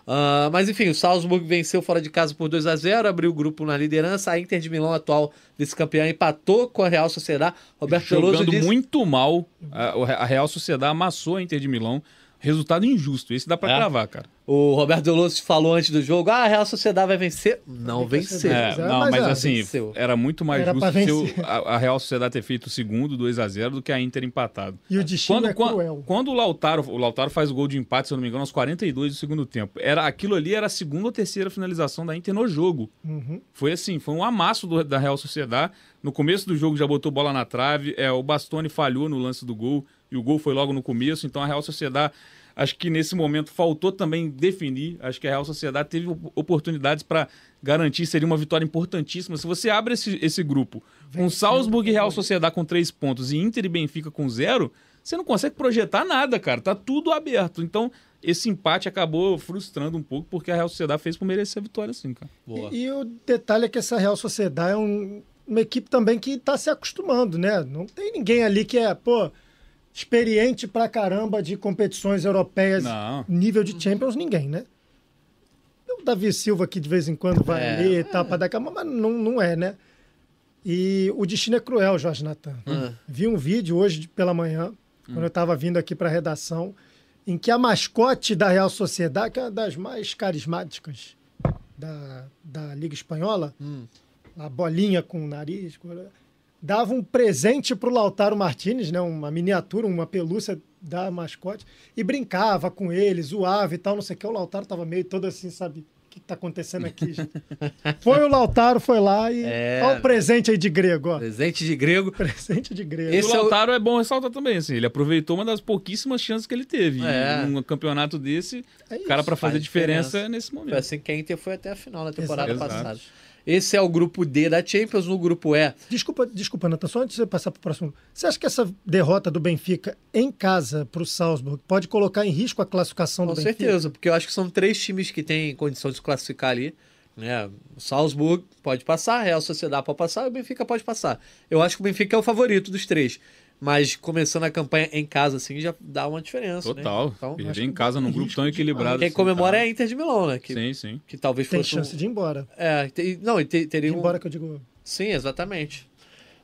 Ah, mas enfim, o Salzburg venceu fora de casa por 2 a 0 abriu o grupo na liderança. A Inter de Milão, atual vice-campeã, empatou com a Real Sociedade. Roberto Veloso Jogando disse... muito mal, a, a Real Sociedade amassou a Inter de Milão. Resultado injusto. Esse dá pra É? cravar, cara. O Roberto Deloso falou antes do jogo: ah, a Real Sociedade vai vencer. Não venceu. vencer. É, não, mas mas é, assim, venceu. era muito mais Era justo se o- vencer. a, a Real Sociedade ter feito o segundo 2 a 0 do que a Inter empatado. E o destino Quando, é cruel. quando o Lautaro, o Lautaro faz o gol de empate, se eu não me engano, aos 42 do segundo tempo. Era aquilo ali era a segunda ou terceira finalização da Inter no jogo. Uhum. Foi assim, foi um amasso do- da Real Sociedade. No começo do jogo já botou bola na trave, é, o Bastoni falhou no lance do gol e o gol foi logo no começo, então a Real Sociedade acho que nesse momento faltou também definir, acho que a Real Sociedade teve op- oportunidades para garantir, seria uma vitória importantíssima. Se você abre esse, esse grupo com. Salzburg e Real Sociedade com três pontos e Inter e Benfica com zero, você não consegue projetar nada, cara, tá tudo aberto. Então esse empate acabou frustrando um pouco, porque a Real Sociedade fez por merecer a vitória, sim, cara. Boa. E, e o detalhe é que essa Real Sociedade é um- uma equipe também que está se acostumando, né? Não tem ninguém ali que é, pô, experiente pra caramba de competições europeias, Não. nível de Champions, ninguém, né? O Davi Silva que de vez em quando vai É. ali e tal, pra dar aquela, mas não, não é, né? E o destino é cruel, Jorge Natan. Ah. Vi um vídeo hoje pela manhã, quando eu estava vindo aqui para a redação, em que a mascote da Real Sociedade, que é uma das mais carismáticas da, da Liga Espanhola, Hum. a bolinha com o nariz, com- dava um presente para o Lautaro Martinez, né, uma miniatura, uma pelúcia da mascote, e brincava com ele, zoava e tal, não sei o que. O Lautaro tava meio todo assim, sabe? O que, que tá acontecendo aqui, gente? Foi o Lautaro, foi lá e. É. Olha o presente aí de grego, ó. Presente de grego. Presente de grego. Esse o é o- Lautaro é bom ressaltar também, assim, ele aproveitou uma das pouquíssimas chances que ele teve. É. Num campeonato desse, É cara isso. para fazer faz diferença, diferença. nesse Foi momento. assim que a Inter foi até a final na temporada Exato. passada. Esse é o grupo D da Champions. No grupo E, Desculpa, desculpa, Nathan, só antes de você passar para o próximo. Você acha que essa derrota do Benfica em casa para o Salzburg pode colocar em risco a classificação com do Benfica? certeza, porque eu acho que são três times que têm condição de se classificar ali. Né? O Salzburg pode passar, a Real Sociedade pode passar e o Benfica pode passar. Eu acho que o Benfica é o favorito dos três. Mas começando a campanha em casa, assim, já dá uma diferença. Total. Né? Então, Perder em casa num tem grupo tão equilibrado. quem assim, comemora tá? é a Inter de Milão, né? Que, Sim, sim. que talvez Tem fosse. um- chance de ir embora. É, tem- não, e te- teria De ir um. embora que eu digo. Sim, exatamente.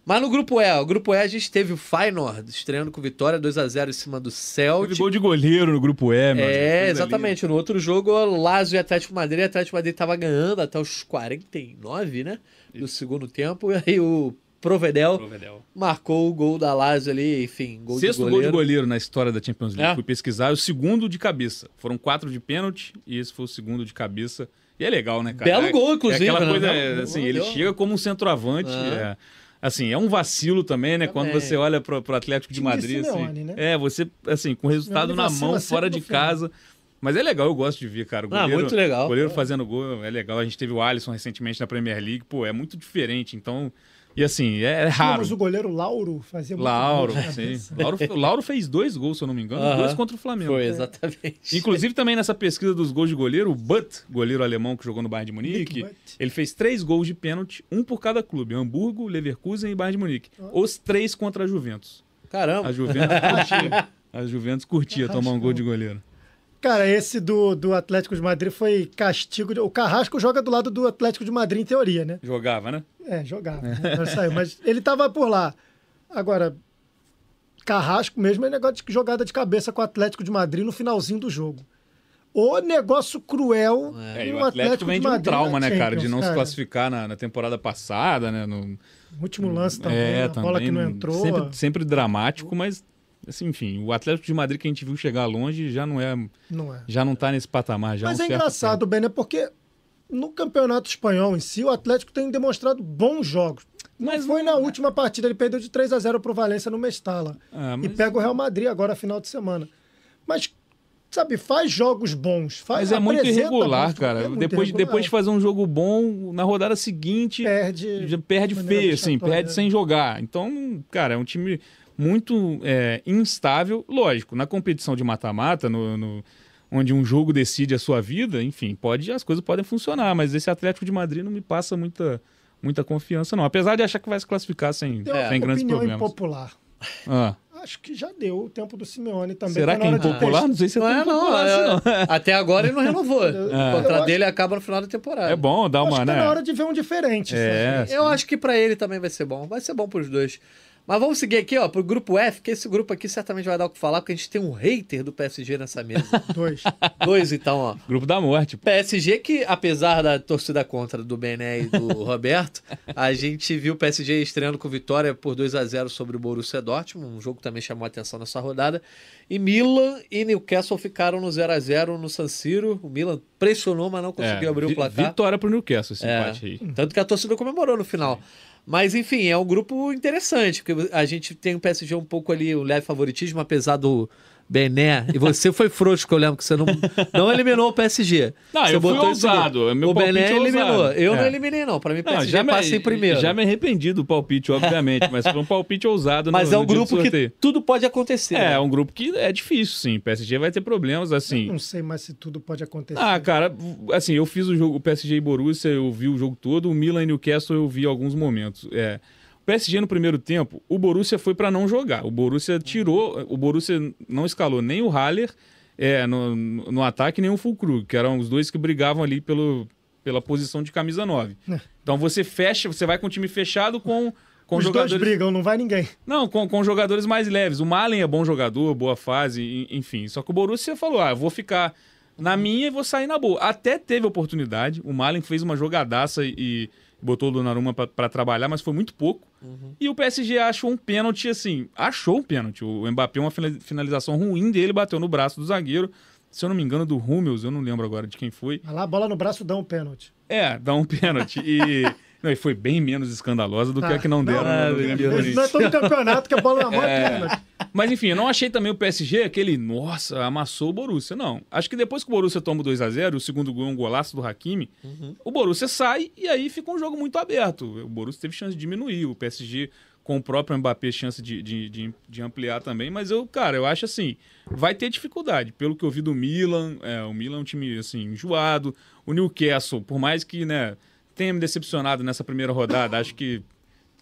Mas no grupo E, o grupo E a gente teve o Feyenoord estreando com vitória 2 a 0 em cima do Teve Celtic. gol de goleiro no grupo E, mano. É, exatamente. No outro jogo, o Lazio e Atlético Madrid. O Atlético Madrid tava ganhando até os 49, né? Do segundo tempo. E aí o Provedel linda. marcou o gol da Lazio ali, enfim, gol Sexto de gol goleiro. de goleiro na história da Champions League. É. Fui pesquisar, o segundo de cabeça. Foram quatro de pênalti e esse foi o segundo de cabeça. E é legal, né, cara? Belo É- gol, inclusive, É aquela né? coisa, Belo é, assim, gol, ele chega como um centroavante. Ah. é, assim, é um vacilo também, né? Quando Também. você olha pro, pro Atlético de Madrid, Simeone, assim. né? É, você, assim, com o resultado na mão, fora de casa. Mas é legal, eu gosto de ver, cara. O Ah, goleiro, muito legal. goleiro fazendo gol é legal. A gente teve o Alisson recentemente na Premier League. Pô, é muito diferente. Então, e assim, é, é raro. Tínhamos o goleiro Lauro, fazia muito Lauro, gol sim. Lauro, Lauro fez dois gols, se eu não me engano, Aham. dois contra o Flamengo. Foi, exatamente. Inclusive, também nessa pesquisa dos gols de goleiro, o Butt, goleiro alemão que jogou no Bayern de Munique, ele fez três gols de pênalti, um por cada clube: Hamburgo, Leverkusen e Bayern de Munique. Os três contra a Juventus. Caramba. A Juventus curtia. A Juventus curtia tomar um gol de goleiro. Cara, esse do, do Atlético de Madrid foi castigo. de- O Carrasco joga do lado do Atlético de Madrid, em teoria, né? Jogava, né? É, jogava. né? Saiu, mas ele tava por lá. Agora, Carrasco mesmo é negócio de jogada de cabeça com o Atlético de Madrid no finalzinho do jogo. O negócio cruel. É, e o Atlético vem de um Madrid trauma, na né, cara? De não se cara. classificar na, na temporada passada, né? No, Último lance também, é, a bola que não também, entrou. Sempre, sempre dramático, mas, assim, enfim, o Atlético de Madrid que a gente viu chegar longe já não é. Não é. Já não tá nesse patamar. Já há Mas é engraçado, Ben, né? Porque no campeonato espanhol em si, o Atlético tem demonstrado bons jogos. Mas foi na última partida, ele perdeu de 3 a 0 pro Valência no Mestala. Ah, E mas- pega o Real Madrid agora, final de semana. Mas, sabe, faz jogos bons. Faz, Mas é muito irregular, bons- cara. é muito depois, irregular. depois de fazer um jogo bom, na rodada seguinte, Perde. perde feio, assim, perde sem jogar. Então, cara, é um time muito é, instável. Lógico, na competição de mata-mata, no, no- onde um jogo decide a sua vida, enfim, pode, as coisas podem funcionar, mas esse Atlético de Madrid não me passa muita, muita confiança, não. Apesar de achar que vai se classificar sem, É. sem grandes opinião problemas. impopular. Ah, Acho que já deu o tempo do Simeone também. será tá que é impopular? Não sei se é Não é, não. impopular assim, não. é- Até agora ele não renovou. O Eu contrato acho- dele acaba no final da temporada. É bom dar Acho uma, que tá né? na hora de ver um diferente. É, sabe? Eu acho que pra ele também vai ser bom. Vai ser bom pros dois. Mas vamos seguir aqui, ó, pro grupo F, que esse grupo aqui certamente vai dar o que falar, porque a gente tem um hater do PSG nessa mesa. Dois. Dois, então, ó. Grupo da morte. PSG que, apesar da torcida contra do Bené e do Roberto, a gente viu o PSG estreando com vitória por 2 a 0 sobre o Borussia Dortmund, um jogo que também chamou a atenção nessa rodada. E Milan e Newcastle ficaram no 0 a 0 no San Siro. O Milan pressionou, mas não conseguiu É, abrir o placar. Vitória pro Newcastle esse É, empate aí. Tanto que a torcida comemorou no final. Mas, enfim, é um grupo interessante, porque a gente tem o PSG um pouco ali, o leve favoritismo, apesar do Bené. E você foi frouxo, que eu lembro que você não, não eliminou o PSG. Não, você eu fui ousado, segundo. meu o Bené é eliminou. Eu não É. eliminei, não. Pra mim, o Não, PSG passa em primeiro. Já me arrependi do palpite, obviamente, mas foi um palpite ousado Mas no, é um grupo que tudo pode acontecer. É, né? é um grupo que é difícil, sim. O PSG vai ter problemas, assim. Não sei mais se tudo pode acontecer. Ah, cara, assim, eu fiz o jogo, o PSG e Borussia, eu vi o jogo todo, o Milan e Newcastle eu vi alguns momentos. É, o PSG no primeiro tempo, o Borussia foi pra não jogar. O Borussia tirou, o Borussia não escalou nem o Haller é, no, no ataque, nem o Fulkrug, que eram os dois que brigavam ali pelo, pela posição de camisa 9. Então você fecha, você vai com o time fechado com, com Os jogadores... dois brigam, não vai ninguém. Não, com, com jogadores mais leves. O Malen é bom jogador, boa fase, enfim. Só que o Borussia falou: ah, vou ficar na minha e vou sair na boa. Até teve oportunidade. O Malen fez uma jogadaça e, botou o Donnarumma pra trabalhar, mas foi muito pouco. E o PSG achou um pênalti, assim, achou um pênalti. O Mbappé, uma fina- finalização ruim dele, bateu no braço do zagueiro. Se eu não me engano, do Hummels, eu não lembro agora de quem foi. Vai lá, a bola no braço dá um pênalti. É, dá um pênalti. E, não, e foi bem menos escandalosa do que a que não deram. Não, Deus. Corinthians. Não é todo campeonato que a bola na mão é pênalti. Mas enfim, eu não achei também o PSG aquele, nossa, amassou o Borussia. Não. Acho que depois que o Borussia toma o 2x0, o segundo gol é um golaço do Hakimi, uhum. o Borussia sai e aí fica um jogo muito aberto. O Borussia teve chance de diminuir, o PSG com o próprio Mbappé chance de, de, de, de, ampliar também, mas eu, cara, eu acho assim, vai ter dificuldade, pelo que eu vi do Milan, é, o Milan é um time, assim, enjoado, o Newcastle, por mais que, né, tenha me decepcionado nessa primeira rodada, acho que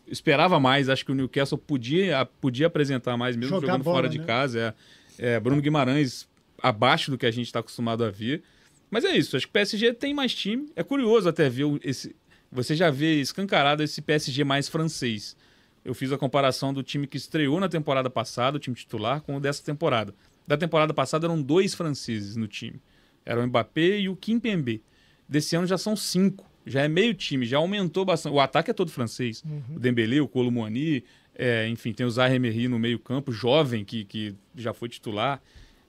esperava mais, acho que o Newcastle podia, podia apresentar mais, mesmo Jogar jogando bola, fora de né? casa, é, é, Bruno Guimarães abaixo do que a gente está acostumado a ver, mas é isso, acho que o PSG tem mais time, é curioso até ver esse, você já vê escancarado esse PSG mais francês, eu fiz a comparação do time que estreou na temporada passada, o time titular, com o dessa temporada. Da temporada passada eram dois franceses no time. Era o Mbappé e o Kimpembe. Desse ano já são cinco. Já é meio time, já aumentou bastante. O ataque é todo francês. Uhum. O Dembélé, o Colomboani, é, enfim, tem o Emery no meio campo, jovem, que, que já foi titular.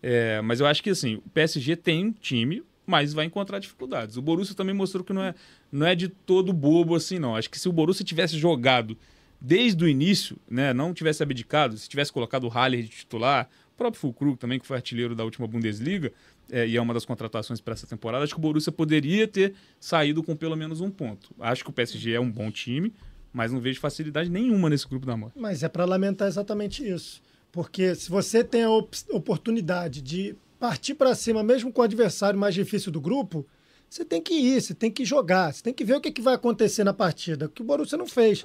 É, mas eu acho que assim, o PSG tem um time, mas vai encontrar dificuldades. O Borussia também mostrou que não é, não é de todo bobo assim, não. Acho que se o Borussia tivesse jogado desde o início, né, não tivesse abdicado, se tivesse colocado o Haller de titular, o próprio Fulkrug também, que foi artilheiro da última Bundesliga, é, e é uma das contratações para essa temporada, acho que o Borussia poderia ter saído com pelo menos um ponto. Acho que o PSG é um bom time, mas não vejo facilidade nenhuma nesse grupo da morte. Mas é para lamentar exatamente isso. Porque se você tem a op oportunidade de partir para cima, mesmo com o adversário mais difícil do grupo, você tem que ir, você tem que jogar, você tem que ver o que, que vai acontecer na partida, que o Borussia não fez.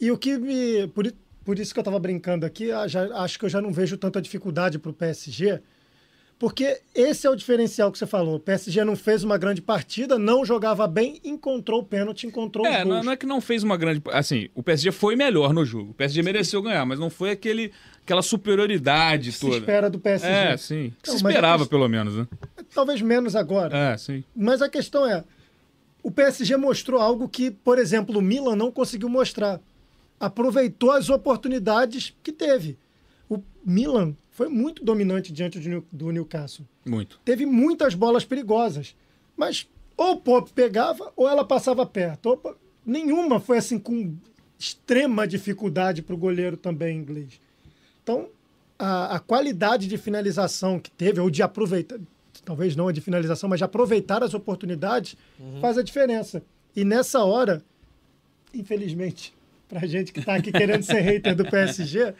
E o que me. Por, por isso que eu estava brincando aqui, ah, já, acho que eu já não vejo tanta dificuldade para o PSG, porque esse é o diferencial que você falou. O PSG não fez uma grande partida, não jogava bem, encontrou o pênalti, encontrou é, não, não é que não fez uma grande. Assim, o PSG foi melhor no jogo. O PSG sim. mereceu ganhar, mas não foi aquele, aquela superioridade se toda. Se espera do PSG. É, sim. Não, se esperava, questão... pelo menos, né? Talvez menos agora. É, sim. Mas a questão é. O PSG mostrou algo que, por exemplo, o Milan não conseguiu mostrar aproveitou as oportunidades que teve. O Milan foi muito dominante diante do Newcastle. Muito. Teve muitas bolas perigosas, mas ou o Pop pegava ou ela passava perto. Ou, nenhuma foi assim com extrema dificuldade para o goleiro também inglês. Então, a, a, qualidade de finalização que teve, ou de aproveitar, talvez não a de finalização, mas de aproveitar as oportunidades, uhum. faz a diferença. E nessa hora, infelizmente, pra gente que tá aqui querendo ser hater do PSG,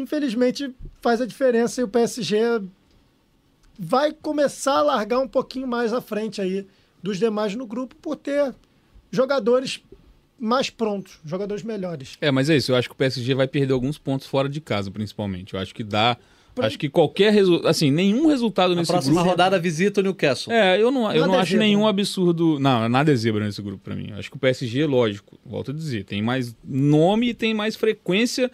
infelizmente faz a diferença e o PSG vai começar a largar um pouquinho mais à frente aí dos demais no grupo por ter jogadores mais prontos, jogadores melhores. É, mas é isso. Eu acho que o PSG vai perder alguns pontos fora de casa, principalmente. Eu acho que dá Acho que qualquer resultado, assim, nenhum resultado Na nesse próxima grupo. rodada visita o Newcastle. É, eu não, eu não é acho nenhum absurdo. Não, nada é zebra nesse grupo para mim. Acho que o PSG, lógico, volto a dizer, tem mais nome e tem mais frequência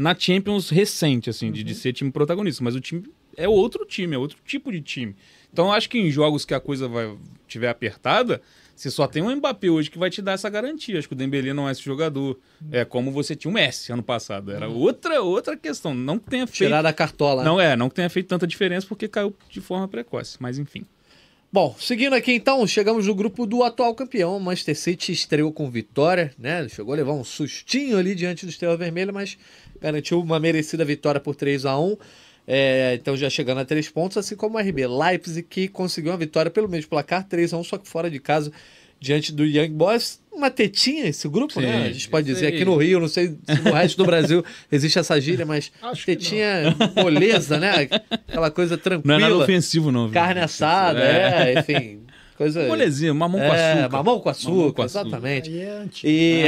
na Champions recente, assim, uhum. de, de uhum. ser time protagonista. Mas o time é outro time, é outro tipo de time. Então eu acho que em jogos que a coisa vai tiver apertada, você só tem um Mbappé hoje que vai te dar essa garantia. Acho que o Dembélé não é esse jogador. É como você tinha o Messi ano passado. Era outra outra questão. Não que tenha feito. Tirar da cartola. Não é, não que tenha feito tanta diferença porque caiu de forma precoce. Mas enfim. Bom, seguindo aqui então, chegamos no grupo do atual campeão. O Manchester City estreou com vitória, né? Chegou a levar um sustinho ali diante do Estrela Vermelha, mas garantiu uma merecida vitória por 3 a 1 é, então já chegando a três pontos, assim como o RB Leipzig, que conseguiu uma vitória pelo mesmo placar, 3 a 1 só que fora de casa, diante do Young Boys. Uma tetinha esse grupo, Sim, né? A gente pode dizer aqui no Rio, não sei se no resto do Brasil existe essa gíria, mas Acho tetinha moleza, né? Aquela coisa tranquila. Não é nada ofensivo, não. Carne assada, é, é enfim. Coisa... Molezinha, mamão com é, açúcar. Mamão com açúcar, mamão com açúcar. exatamente. É e...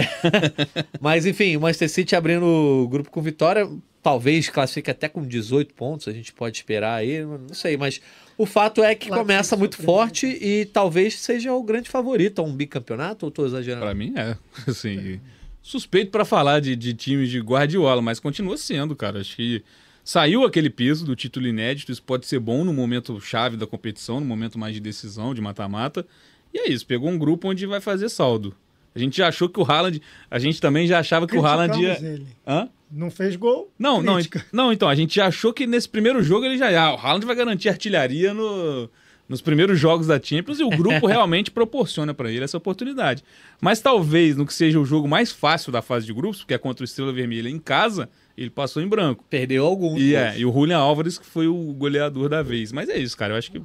Mas enfim, o Manchester City abrindo o grupo com vitória talvez classifique até com 18 pontos, a gente pode esperar aí, não sei, mas o fato é que começa muito forte e talvez seja o grande favorito a um bicampeonato, ou estou exagerando? Para mim é, assim, suspeito para falar de, de times de Guardiola, mas continua sendo, cara, acho que saiu aquele peso do título inédito, isso pode ser bom no momento chave da competição, no momento mais de decisão, de mata-mata, e é isso, pegou um grupo onde vai fazer saldo. A gente já achou que o Haaland. A gente também já achava que o Haaland ia. Ele. Hã? Não fez gol. Não, não, não, então, a gente já achou que nesse primeiro jogo ele já ia. Ah, o Haaland vai garantir artilharia no, nos primeiros jogos da Champions e o grupo realmente proporciona para ele essa oportunidade. Mas talvez no que seja o jogo mais fácil da fase de grupos, porque é contra o Estrela Vermelha em casa, ele passou em branco. Perdeu alguns. E, é, e o Julian Álvares que foi o goleador da vez. Mas é isso, cara. Eu acho que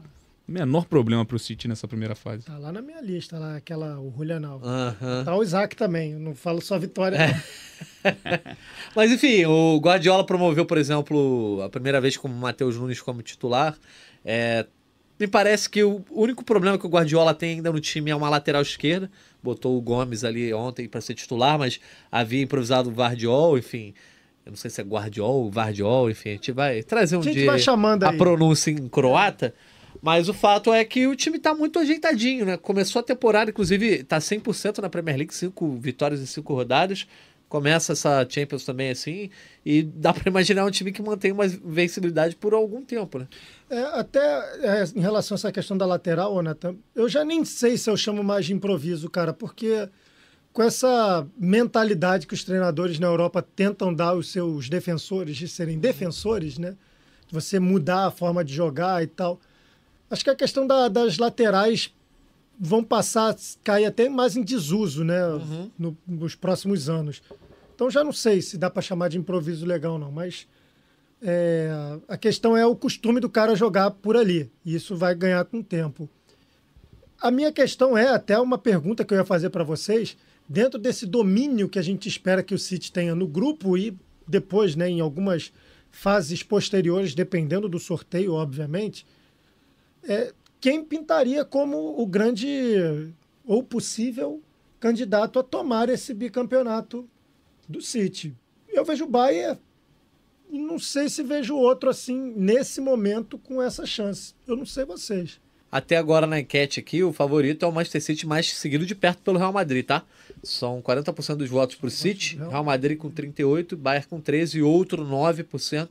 menor problema pro City nessa primeira fase. Tá lá na minha lista, lá, aquela, o Julian Alves. Aham. Tá o Isaac também, eu não falo só vitória. É. Mas enfim, o Guardiola promoveu, por exemplo, a primeira vez com o Matheus Nunes como titular. É, me parece que o único problema que o Guardiola tem ainda no time é uma lateral esquerda. Botou o Gomes ali ontem para ser titular, mas havia improvisado o Vardiol, enfim. Eu não sei se é Guardiol ou Vardiol, enfim, a gente vai trazer um A gente dia vai chamando a aí. pronúncia em croata. Mas o fato é que o time tá muito ajeitadinho, né? Começou a temporada, inclusive, tá 100% na Premier League, cinco vitórias em cinco rodadas. Começa essa Champions também assim, e dá pra imaginar um time que mantém uma vencibilidade por algum tempo, né? É, até é, em relação a essa questão da lateral, Nathan, eu já nem sei se eu chamo mais de improviso, cara, porque com essa mentalidade que os treinadores na Europa tentam dar aos seus defensores de serem defensores, né? Você mudar a forma de jogar e tal. Acho que a questão da- das laterais vão passar cair até mais em desuso, né? no- nos próximos anos. Então já não sei se dá para chamar de improviso legal, não, mas é, a questão é o costume do cara jogar por ali. E isso vai ganhar com o tempo. A minha questão é até uma pergunta que eu ia fazer para vocês. Dentro desse domínio que a gente espera que o City tenha no grupo e depois, né, em algumas fases posteriores, dependendo do sorteio, obviamente, é, quem pintaria como o grande ou possível candidato a tomar esse bicampeonato do City? Eu vejo o Bayern e não sei se vejo outro assim nesse momento com essa chance. Eu não sei vocês. Até agora na enquete aqui, o favorito é o Manchester City mais seguido de perto pelo Real Madrid, tá? São 40% dos votos pro City, Real. Real Madrid com 38%, Bayern com 13% e outro 9%,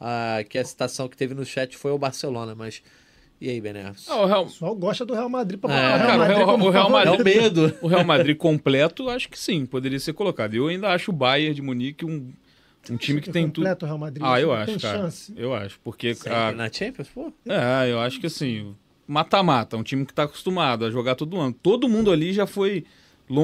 ah, que a citação que teve no chat foi o Barcelona, mas... E aí, Bené? Ah, o Real, O pessoal gosta do Real Madrid para É, botar cara, o Real- o Real É favorito. o medo. o Real Madrid completo, acho que sim, poderia ser colocado. Eu ainda acho o Bayern de Munique um, um time que tem tudo. completo o Real Madrid. Ah, eu acho, tem cara. chance. Eu acho, porque a- na Champions, pô? É, eu acho que assim, mata-mata, um time que tá acostumado a jogar todo ano. Todo mundo ali já foi.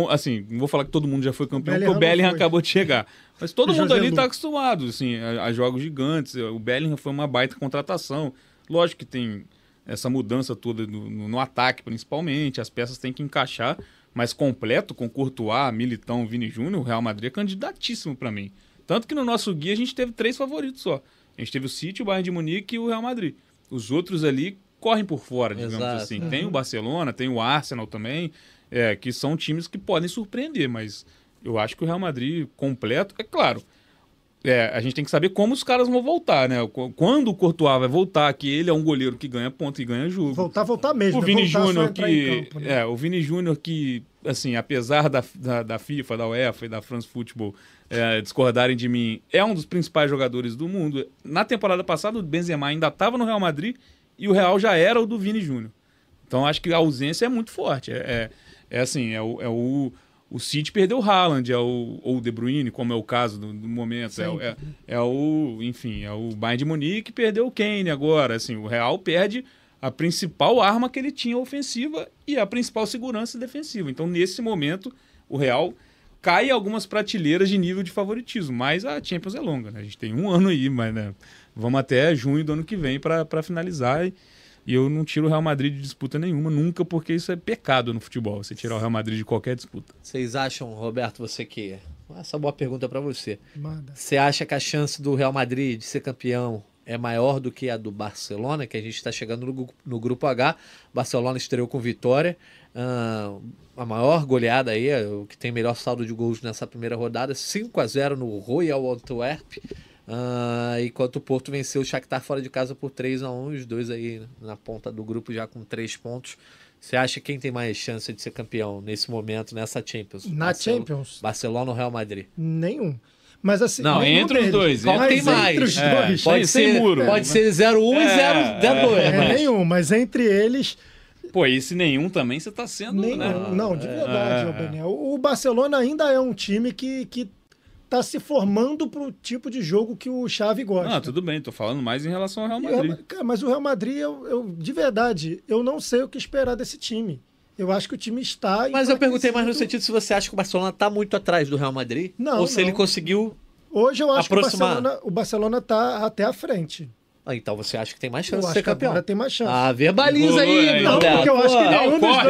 Assim, não vou falar que todo mundo já foi campeão, Bellingham porque o Bellingham foi. acabou de chegar. Mas todo mundo ali Lu. tá acostumado, assim, a, a jogos gigantes. O Bellingham foi uma baita contratação. Lógico que tem essa mudança toda no, no- ataque, principalmente. As peças têm que encaixar, mas completo, com Courtois, Militão, Vini Júnior, o Real Madrid é candidatíssimo pra mim. Tanto que no nosso guia a gente teve três favoritos só. A gente teve o City, o Bayern de Munique e o Real Madrid. Os outros ali correm por fora, digamos Exato. assim. Tem o Barcelona, tem o Arsenal também, é, que são times que podem surpreender, mas eu acho que o Real Madrid completo, é claro. É, a gente tem que saber como os caras vão voltar, né? Qu- Quando o Courtois vai voltar, que ele é um goleiro que ganha ponto e ganha jogo. Voltar, voltar mesmo. O né? Vini Júnior que. campo, né? É, o Vini Júnior que, assim, apesar da, da, da FIFA, da UEFA e da France Football é, discordarem de mim, é um dos principais jogadores do mundo. Na temporada passada, o Benzema ainda estava no Real Madrid e o Real já era o do Vini Júnior. Então acho que a ausência é muito forte. É, é, é assim, é o. É o o City perdeu o Haaland, é o, ou o De Bruyne, como é o caso do, do momento. É, o- é, é o, enfim, é o Bayern de Munique perdeu o Kane agora. Assim, o Real perde a principal arma que ele tinha ofensiva e a principal segurança defensiva. Então, nesse momento, o Real cai algumas prateleiras de nível de favoritismo. Mas a Champions é longa, né? A gente tem um ano aí, mas né, vamos até junho do ano que vem para finalizar. E, e eu não tiro o Real Madrid de disputa nenhuma, nunca, porque isso é pecado no futebol, você tirar o Real Madrid de qualquer disputa. Vocês acham, Roberto, você que... Essa é uma boa pergunta pra você. Manda. Você acha que a chance do Real Madrid de ser campeão é maior do que a do Barcelona, que a gente está chegando no, no grupo H? Barcelona estreou com vitória, ah, a maior goleada aí, é o que tem melhor saldo de gols nessa primeira rodada, 5 a 0 no Royal Antwerp. Ah, enquanto o Porto venceu o Shakhtar fora de casa por 3 a 1 os dois aí na ponta do grupo já com 3 pontos. Você acha quem tem mais chance de ser campeão nesse momento, nessa Champions? Na Barcel- Champions? Barcelona ou Real Madrid? Nenhum. Mas assim. Não, entre os dois, Qual Mas tem mais? Entre os É, dois. Pode ser, muro. Pode ser 0-1 e É, 0-2. É, mas- nenhum, mas entre eles, Pô, esse nenhum também você tá sendo, nenhum. né? Não, de verdade, É. ô Bené. O o Barcelona ainda é um time que, que tá se formando pro tipo de jogo que o Xavi gosta. Não, tudo bem, tô falando mais em relação ao Real o Real- Madrid. cara, mas o Real Madrid, eu, eu- de verdade, eu não sei o que esperar desse time. Eu acho que o time está. Mas eu perguntei mais no sentido se você acha que o Barcelona tá muito atrás do Real Madrid Não, ou se não. ele conseguiu Hoje eu acho Aproximar. que o Barcelona, o Barcelona tá até à frente. Ah, então você acha que tem mais Eu chance de acho ser que campeão? agora tem mais chance. Ah, verbaliza aí, é, meu não, porque eu acho que nenhum o dos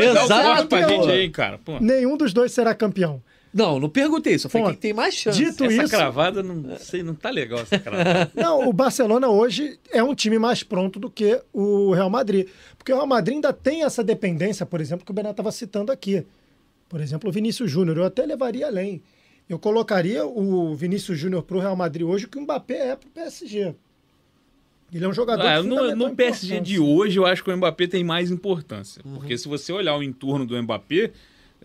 dois- o cara. Pô, Nenhum dos dois será campeão. Não, não perguntei isso. Eu falei quem tem mais chance. Dito essa isso, cravada, não sei, não tá legal essa cravada. Não, o Barcelona hoje é um time mais pronto do que o Real Madrid. Porque o Real Madrid ainda tem essa dependência, por exemplo, que o Benato estava citando aqui. Por exemplo, o Vinícius Júnior. Eu até levaria além. Eu colocaria o Vinícius Júnior para o Real Madrid hoje, o que o Mbappé é para o PSG. Ele é um jogador Ah, de no, no PSG de hoje, eu acho que o Mbappé tem mais importância. Porque se você olhar o entorno do Mbappé,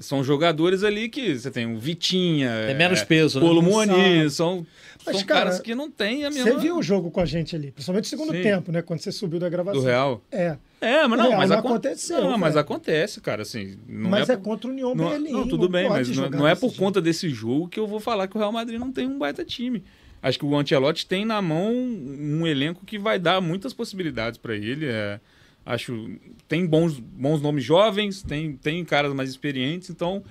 são jogadores ali que você tem o Vitinha. Tem menos peso, né? Polo Não Moni, são, Mas, são cara, caras que não têm a mesma. Você viu o jogo com a gente ali, principalmente no segundo Sim. tempo, né? Quando você subiu da gravação. do Real. É. É, mas O não, Real mas não acon- aconteceu, Não, mas acontece, cara, assim. Não mas é, é, por- contra o União não, Berlim. não, tudo bem, pode mas não, jogar não é por jeito. conta desse jogo que eu vou falar que o Real Madrid não tem um baita time. Acho que o Ancelotti tem na mão um elenco que vai dar muitas possibilidades para ele. é, acho tem bons, bons nomes jovens, tem, tem caras mais experientes, então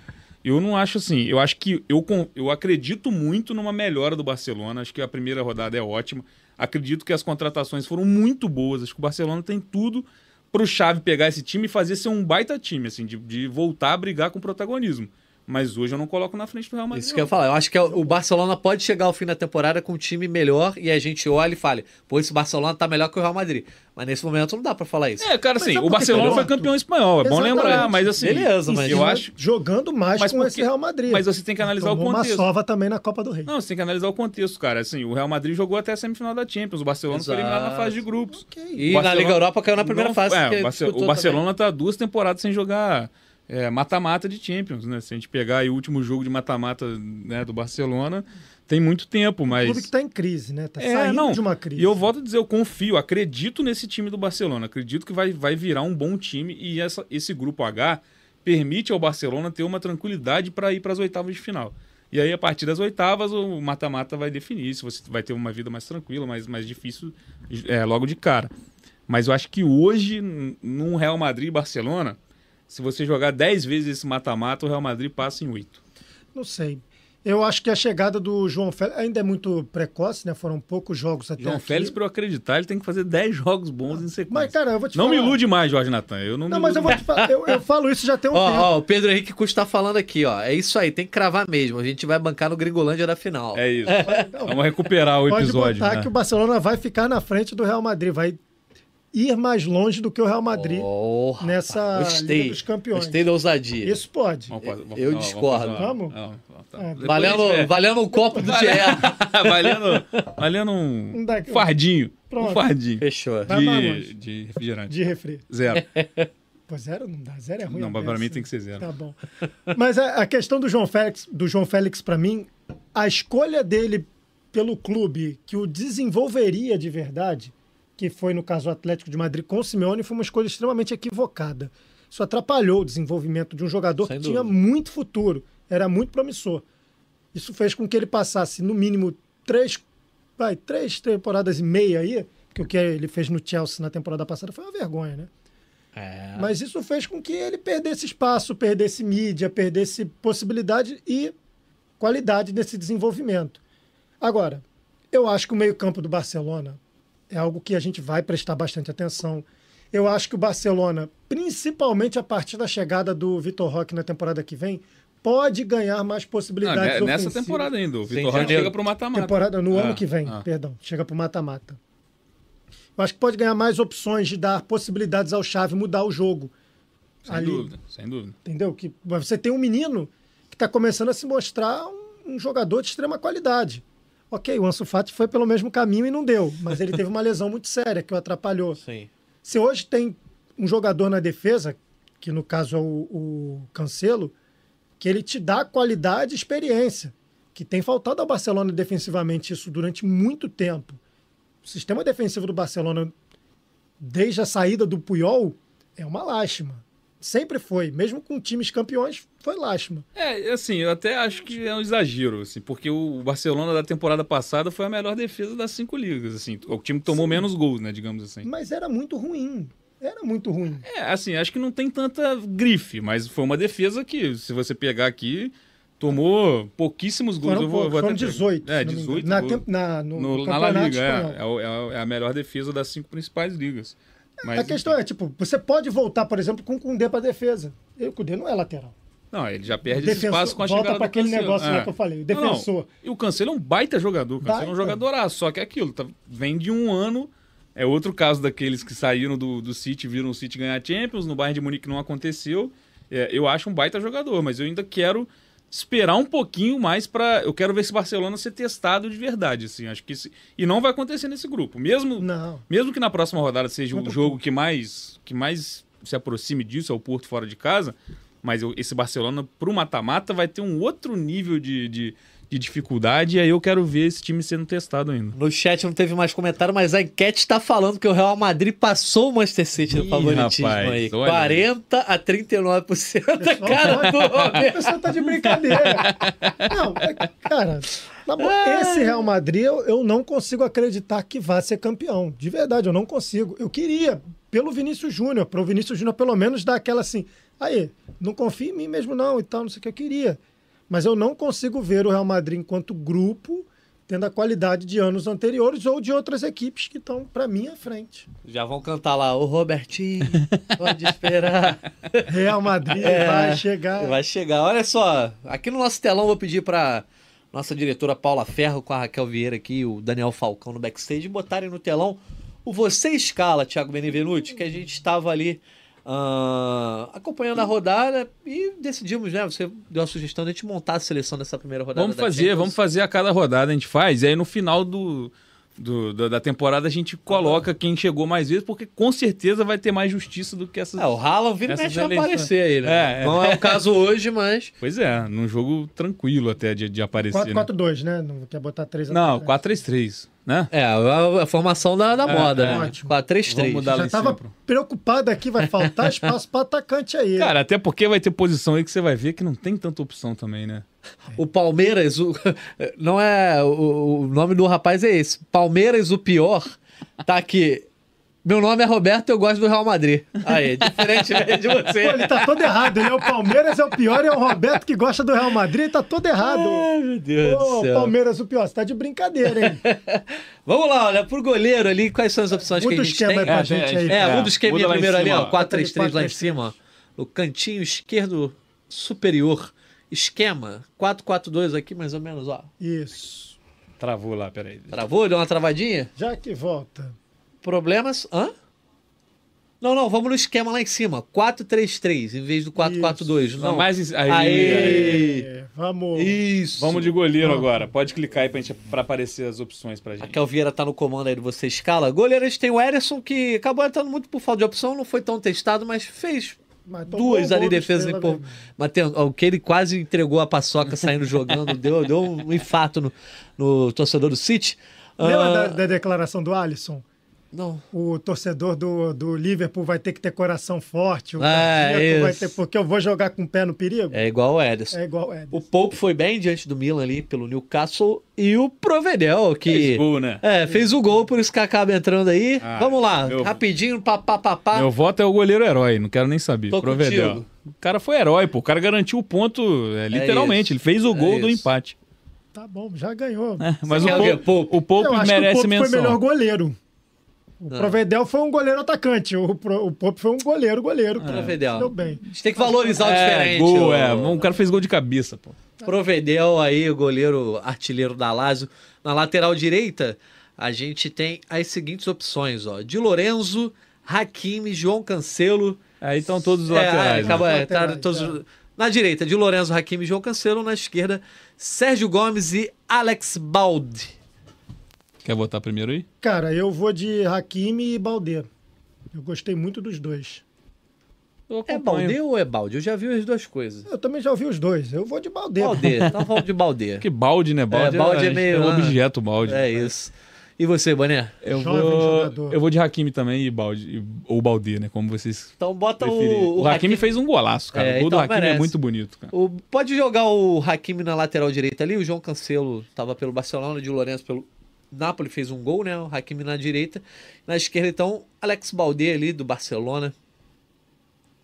eu não acho assim. Eu acho que eu, eu acredito muito numa melhora do Barcelona. Acho que a primeira rodada é ótima. Acredito que as contratações foram muito boas. Acho que o Barcelona tem tudo pro Xavi pegar esse time e fazer ser um baita time, assim, de, de voltar a brigar com o protagonismo. Mas hoje eu não coloco na frente do Real Madrid. Isso que eu ia falar. Eu acho que o Barcelona pode chegar ao fim da temporada com um time melhor e a gente olha e fale, pô, esse Barcelona tá melhor que o Real Madrid. Mas nesse momento não dá pra falar isso. É, cara, Mas assim, o Barcelona foi campeão espanhol, é bom Exatamente. lembrar, mas assim, Beleza, mas- eu acho, Jogando mais Mas com porque- esse Real Madrid. mas você tem que analisar Tomou o uma contexto. sova também na Copa do Rei. Não, você tem que analisar o contexto, cara. Assim, o Real Madrid jogou até a semifinal da Champions, o Barcelona foi eliminado na Exato. fase de grupos. Ok. E O na Barcelona- Liga Europa caiu na primeira Não- fase. é, o, Barcelona tá duas temporadas sem jogar é, mata-mata de Champions, né? Se a gente pegar o último jogo de mata-mata né, do Barcelona, tem muito tempo, O mas... clube que tá em crise, né? Tá É, saindo não. de uma crise. E eu volto a dizer, eu confio, acredito nesse time do Barcelona. Acredito que vai, vai virar um bom time e essa, esse grupo H permite ao Barcelona ter uma tranquilidade para ir para as oitavas de final. E aí, a partir das oitavas, o mata-mata vai definir se você vai ter uma vida mais tranquila, mais, mais difícil é, logo de cara. Mas eu acho que hoje, num Real Madrid e Barcelona, se você jogar 10 vezes esse mata-mata, o Real Madrid passa em 8. Não sei. Eu acho que a chegada do João Félix ainda é muito precoce, né? Foram poucos jogos até João aqui. Félix, para eu acreditar, ele tem que fazer 10 jogos bons em sequência. Mas, cara, eu vou te não falar... me ilude mais, Jorge Natan. Eu não, Não, me mas eu vou te falar. Eu, eu falo isso já tem um Ó, tempo. ó, o Pedro Henrique Custa tá falando aqui, ó. É isso aí, tem que cravar mesmo. A gente vai bancar no Gringolândia da final. É isso. Vamos recuperar o Pode episódio. botar né? que o Barcelona vai ficar na frente do Real Madrid, vai ir mais longe do que o Real Madrid Oh, nessa gostei. Liga dos Campeões. Gostei da ousadia. Isso pode. Vamos vamos- Eu vamos- discordo. Vamos? Não, tá. É, Valendo, valendo um copo do GE. valendo, valendo um Um daqui- fardinho. Pronto. Um fardinho. Fechou. De, de refrigerante. De refri. Zero. Pô, zero não dá. Zero é ruim. Não, mas beça. mim tem que ser zero. Tá bom. Mas a, a questão do João Félix, do João Félix para mim, a escolha dele pelo clube que o desenvolveria de verdade, que foi no caso o Atlético de Madrid com o Simeone, foi uma escolha extremamente equivocada. Isso atrapalhou o desenvolvimento de um jogador Sem que tinha dúvida. muito futuro, era muito promissor. Isso fez com que ele passasse no mínimo três, vai, três temporadas e meia aí, porque o que ele fez no Chelsea na temporada passada foi uma vergonha, né? É. Mas isso fez com que ele perdesse espaço, perdesse mídia, perdesse possibilidade e qualidade nesse desenvolvimento. Agora, eu acho que o meio-campo do Barcelona é algo que a gente vai prestar bastante atenção. Eu acho que o Barcelona, principalmente a partir da chegada do Vitor Roque na temporada que vem, pode ganhar mais possibilidades né- nessa ofensivas. temporada ainda. O Vitor Roque chega pro mata-mata. Temporada no Ah, ano que vem, ah. perdão, chega para o mata-mata. Eu acho que pode ganhar mais opções de dar possibilidades ao Chave mudar o jogo. Sem ali. dúvida, sem dúvida. Entendeu? Que você tem um menino que está começando a se mostrar um, um jogador de extrema qualidade. Ok, o Ansu Fati foi pelo mesmo caminho e não deu, mas ele teve uma lesão muito séria que o atrapalhou. Sim. Se hoje tem um jogador na defesa, que no caso é o, o Cancelo, que ele te dá qualidade e experiência, que tem faltado ao Barcelona defensivamente isso durante muito tempo. O sistema defensivo do Barcelona, desde a saída do Puyol, é uma lástima. Sempre foi, mesmo com times campeões, foi lástima. É, assim, eu até acho que é um exagero, assim, porque o Barcelona da temporada passada foi a melhor defesa das cinco ligas, assim. O time que tomou menos gols, né, digamos assim. Mas era muito ruim. Era muito ruim. É, assim, acho que não tem tanta grife, mas foi uma defesa que, se você pegar aqui, tomou pouquíssimos gols. Foram, eu vou, vou foram até- 18. É, se não me 18 engano. na, gols. temp- na, no, No, na La Liga, é, é, é é a melhor defesa das cinco principais ligas. Mas, a questão é, tipo, você pode voltar, por exemplo, com o Cundê pra defesa. E o Cundê não é lateral. Não, ele já perde esse Defensor- espaço com a volta chegada pra do aquele Cancelo. negócio É. que eu falei, o Não, não. defensor. E o Cancelo é um baita jogador. O Cancelo é um Baita. jogadoraço, só que é aquilo. tá- vem de um ano. É outro caso daqueles que saíram do, do City, viram o City ganhar Champions. No Bayern de Munique não aconteceu. É, eu acho um baita jogador, mas eu ainda quero esperar um pouquinho mais para Eu quero ver esse Barcelona ser testado de verdade. Assim, acho que esse- E não vai acontecer nesse grupo. Mesmo Não. mesmo que na próxima rodada seja o o jogo que mais, que mais se aproxime disso, é o Porto fora de casa, mas esse Barcelona, pro mata-mata, vai ter um outro nível de, de, de dificuldade, e aí eu quero ver esse time sendo testado ainda. No chat não teve mais comentário, mas a enquete tá falando que o Real Madrid passou o Manchester City no Ih, favoritismo rapaz, aí. olha 40 a 39% da Pessoal, cara do O pessoal tá de brincadeira. Não, é- cara, esse Real Madrid eu, eu não consigo acreditar que vá ser campeão. De verdade, eu não consigo. Eu queria, pelo Vinícius Júnior, para o Vinícius Júnior pelo menos dar aquela assim, aí, não confia em mim mesmo não e tal, não sei o que eu queria. Mas eu não consigo ver o Real Madrid enquanto grupo tendo a qualidade de anos anteriores ou de outras equipes que estão para mim à frente. Já vão cantar lá, o Robertinho, pode esperar. Real Madrid É, vai chegar. Vai chegar. Olha só, aqui no nosso telão vou pedir pra nossa diretora Paula Ferro com a Raquel Vieira aqui, o Daniel Falcão no backstage, botarem no telão o Você Escala, Thiago Benevenuti, que a gente estava ali ah, acompanhando a rodada e decidimos, né? Você deu a sugestão de a gente montar a seleção dessa primeira rodada. Vamos da fazer, Champions. vamos fazer a cada rodada a gente faz, e aí no final do, do- da- da temporada a gente coloca quem chegou mais vezes, porque com certeza vai ter mais justiça do que essas. É, o Haaland vira e Essas mexe vai eleições. aparecer aí, né? É, é. Não é o caso hoje, mas... Pois é, num jogo tranquilo até de, de aparecer. né? 4-4-2, né? Não quer botar 3 Não, 4-3-3, né? É, a, a formação da, da É, moda, é. né? Ótimo. 4-3-3. Vamos mudar lá Já em tava cima. preocupado aqui, vai faltar espaço para atacante aí. Cara, até porque vai ter posição aí que você vai ver que não tem tanta opção também, né? O Palmeiras, o, não é. O, o nome do rapaz é esse. Palmeiras, o pior, tá aqui. Meu nome é Roberto, eu gosto do Real Madrid. Aí, diferente de Pô, você. ele tá todo errado. Ele é o Palmeiras, é o pior, e é o Roberto que gosta do Real Madrid, tá todo errado. Ai, meu Deus Ô, do céu. Palmeiras, o pior, você tá de brincadeira, hein? Vamos lá, olha, pro goleiro ali, quais são as opções Muda que a o gente esquema tem? aí pra É, gente é, aí. É, É, muda o muda em primeiro ali, ó. ó. 4-3-3 lá em 4-3-3. cima, ó. No cantinho esquerdo superior. Esquema. 4-4-2 aqui, mais ou menos, ó. Isso. Travou lá, peraí. Travou? Deu uma travadinha? Já que volta. Problemas. Hã? Não, não, vamos no esquema lá em cima. 4-3-3 em vez do 4-4-2. Não. Mas aí, Aê! É, vamos. Isso. Vamos de goleiro agora. Pode clicar aí pra, gente, pra aparecer as opções pra gente. Raquel Vieira tá no comando aí do Você Escala. Goleiro, a gente tem o Ederson, que acabou entrando muito por falta de opção, não foi tão testado, mas fez Mas duas ali defesas. Tem- ó, o que ele quase entregou a paçoca saindo jogando, deu, deu um infarto no, no torcedor do City. Lembra Ah, da, da declaração do Alisson? Não. O torcedor do, do Liverpool vai ter que ter coração forte. O É, cardíaco vai ter, porque eu vou jogar com o pé no perigo. É igual o Ederson. É igual é. O Pope foi bem diante do Milan ali pelo Newcastle e o Provedel, que. Fez gol, né? É, fez o gol, por isso que acaba entrando aí. Ah, Vamos lá, meu- rapidinho, papapá. Meu voto é o goleiro herói, não quero nem saber. Tô Provedel. contigo. O cara foi herói, pô. O cara garantiu o ponto, é, literalmente. isso. Ele fez o É gol do isso. empate. Tá bom, já ganhou. É, mas o o? Pope, o Pope merece o menção. foi melhor goleiro. O Ah. Provedel foi um goleiro atacante. O, Pro, o Pope foi um goleiro, goleiro. Provedel. Deu bem. A gente tem que valorizar o É, diferente. gol, o- é. O cara fez gol de cabeça, pô. Provedel aí, o goleiro artilheiro da Lazio. Na lateral direita, a gente tem as seguintes opções, ó. De Lorenzo, Hakimi, João Cancelo. Aí estão todos os É, laterais. é, né? acaba, é, Laterais, tá todos- é. Na direita, de Lorenzo, Hakimi, João Cancelo. Na esquerda, Sérgio Gomes e Alex Baldi. Quer botar primeiro aí? Cara, eu vou de Hakimi e Balde. Eu gostei muito dos dois. É. Balde ou é Balde? Eu já vi as duas coisas. Eu também já ouvi os dois. Eu vou de Balde. Balde, então vamos de Balde. Que balde, né? Balde É, balde é é, meio, é um ah, objeto, balde. É isso. E você, Boné? Eu Jovem vou, jogador. eu vou de Hakimi também e balde. e- Ou balde, né? Como vocês Então bota preferirem. o, O, Hakimi fez um golaço, cara. É, o gol então do Hakimi merece. é muito bonito, cara. O- pode jogar o Hakimi na lateral direita ali. O João Cancelo estava pelo Barcelona, de Lourenço pelo Napoli fez um gol, né? O Hakimi na direita. Na esquerda, então, Alex Balde ali do Barcelona.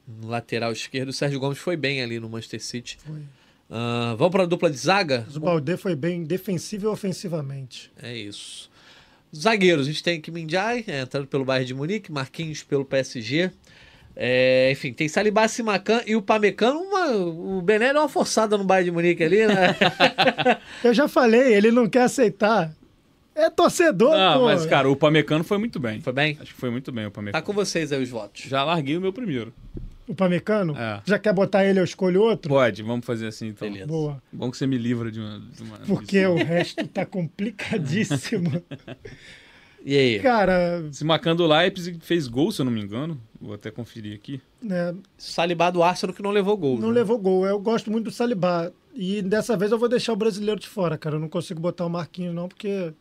No lateral esquerdo, o Sérgio Gomes foi bem ali no Manchester City. Foi. Ah, vamos para a dupla de zaga? O Balde foi bem defensivo e ofensivamente. É isso. Zagueiros, a gente tem Kim Jai, é, entrando pelo Bayern de Munique, Marquinhos pelo PSG. É, enfim, tem Salibá, Simacan e o Pamecano. Uma, o Bené deu uma forçada no Bayern de Munique ali, né? Eu já falei, ele não quer aceitar. É torcedor, Não, pô. mas, cara, o Pamecano foi muito bem. Foi bem? Acho que foi muito bem o Tá Pamecano. com vocês aí os votos. Já larguei o meu primeiro. O Pamecano? É. Já quer botar ele, eu escolho outro? Pode, vamos fazer assim então. Beleza. Boa. Bom que você me livra de uma. de uma Porque missão. o resto tá complicadíssimo. E aí? Cara, Se marcando o Leipzig fez gol, se eu não me engano. Vou até conferir aqui. né, Salibá do Arsenal que não levou gol. não né? levou gol. Eu gosto muito do Salibá. E dessa vez eu vou deixar o brasileiro de fora, cara. Eu não consigo botar o Marquinhos, não, porque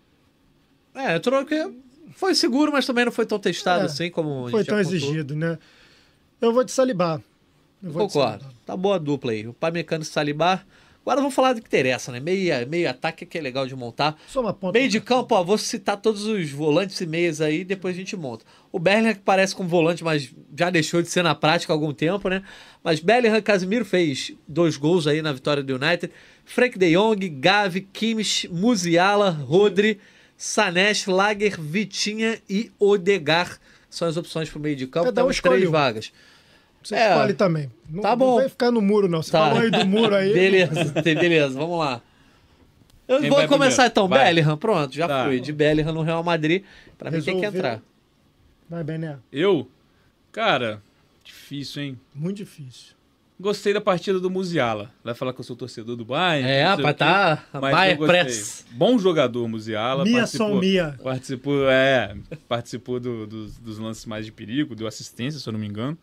É, entrou que foi seguro, mas também não foi tão testado É, assim como a foi tão exigido, né? Eu vou de Salibá. Eu vou Concordo. Salibá. Tá boa a dupla aí. O Pamecano e Salibá. Agora vamos falar do que interessa, né? Meio, meio ataque que é legal de montar. Só uma ponta. Meio de campo, ó, vou citar todos os volantes e meias aí, depois a gente monta. O Bellingham que parece com volante, mas já deixou de ser na prática há algum tempo, né? Mas Bellingham Casimiro fez dois gols aí na vitória do United. Frank de Jong, Gavi, Kimmich, Musiala, Rodri, Sanesh, Lager, Vitinha e Odegar. São as opções pro meio de campo. Cada um três um. vagas. Você É. escolhe também. Não, Tá não bom. vai ficar no muro, não. Você Tá. falou aí do muro aí. Beleza, beleza, vamos lá. Eu Quem vou começar primeiro? então. Vai. Bellingham, pronto, já Tá. fui. De Bellingham no Real Madrid. Pra mim tem que entrar. Vai, Bené. Eu? Cara, difícil, hein? Muito difícil. Gostei da partida do Musiala. Vai falar que eu sou torcedor do Bayern. É, quê, tá Bayern. Press. Bom jogador, Musiala. Mia participou- Mia. Participou, é, participou do- dos, dos lances mais de perigo, deu assistência, se eu não me engano.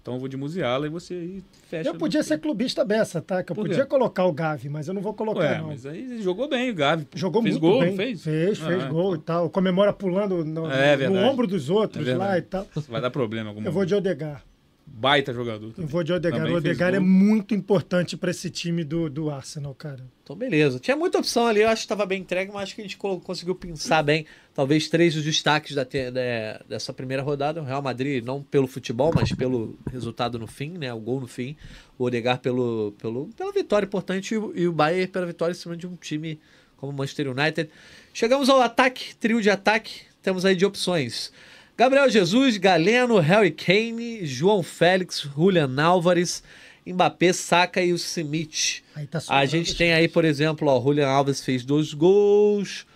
Então eu vou de Musiala e você aí fecha. Eu podia ser clubista dessa, tá? Que eu podia colocar o Gavi, mas eu não vou colocar, Ué, não. mas aí ele jogou bem o Gavi. Jogou fez muito gol, bem. não fez? Fez, fez Ah, gol e tal. Comemora pulando no, É no ombro dos outros É lá e tal. Vai dar problema alguma Eu vou de Odegar. Baita jogador. Eu vou de Odegar. Também O Odegar é muito importante pra esse time do, do Arsenal, cara. Então, beleza. Tinha muita opção ali, eu acho que estava bem entregue, mas acho que a gente conseguiu pensar bem. Talvez três dos destaques da da- dessa primeira rodada. O Real Madrid, não pelo futebol, mas pelo resultado no fim, né? O gol no fim. O Odegar pelo, pelo, pela vitória importante e o, e o Bayern pela vitória em cima de um time como o Manchester United. Chegamos ao ataque, trio de ataque. Temos aí de opções. Gabriel Jesus, Galeno, Harry Kane, João Félix, Julian Álvares, Mbappé, Saka e o Smith. Aí tá A gente tem aí, por exemplo, ó, o Julian Alves fez dois gols.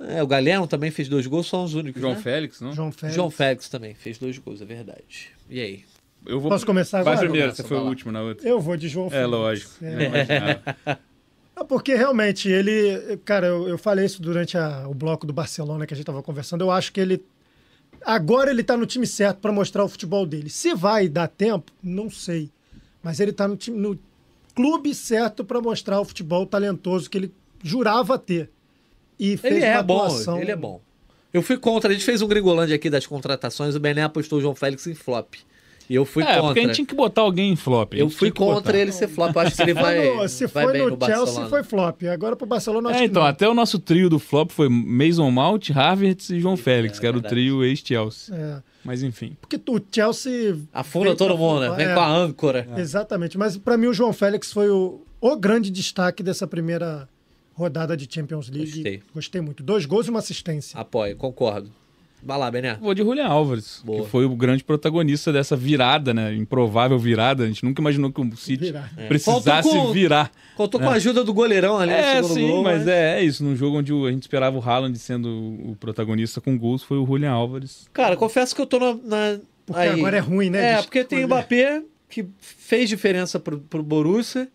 É, o Galeno também fez dois gols, são os únicos. João né? Félix, não? João Félix. João Félix também fez dois gols, é verdade. E aí? Eu vou... Posso começar Vai agora? primeiro, Começa, você foi vai o último na outra. Eu vou de João É, Félix. lógico. É. Eu imaginava. É porque realmente ele. Cara, eu, eu falei isso durante a- o bloco do Barcelona que a gente estava conversando. Eu acho que ele. Agora ele tá no time certo para mostrar o futebol dele. Se vai dar tempo, não sei. Mas ele tá no, time, no clube certo para mostrar o futebol talentoso que ele jurava ter. E fez Ele é uma bom, ele é bom. Eu fui contra, a gente fez um gringolândia aqui das contratações, o Bené apostou o João Félix em flop. E eu fui é, porque a contra. gente tinha que botar alguém em flop. Eu fui contra ele ser flop. Eu acho que ele vai, se vai foi bem no, no Chelsea, Barcelona. foi flop. Agora pro Barcelona, acho É, que então, não. até o nosso trio do flop foi Mason Mount, Havertz e João Félix, que era o trio ex-Chelsea. É, Mas enfim. porque o Chelsea. Afunda todo mundo, né? Vem é. com a âncora. Exatamente, mas para mim o João Félix foi o, o grande destaque dessa primeira rodada de Champions League. Gostei. Gostei muito. Dois gols e uma assistência. Apoio, concordo. Vai lá, Bené. Vou de Julian Álvares, Boa. que foi o grande protagonista dessa virada, né? Improvável virada. A gente nunca imaginou que o City Virar. É. precisasse Faltou com- virar. Contou com a ajuda do goleirão ali É, no segundo sim, gol, mas é, é isso. Num jogo onde o- a gente esperava o Haaland sendo o protagonista com gols, foi o Julian Álvares. Cara, confesso que eu tô na. na- Porque aí. agora é ruim, né? É, de porque tem o escolher. Mbappé, que fez diferença pro, pro Borussia.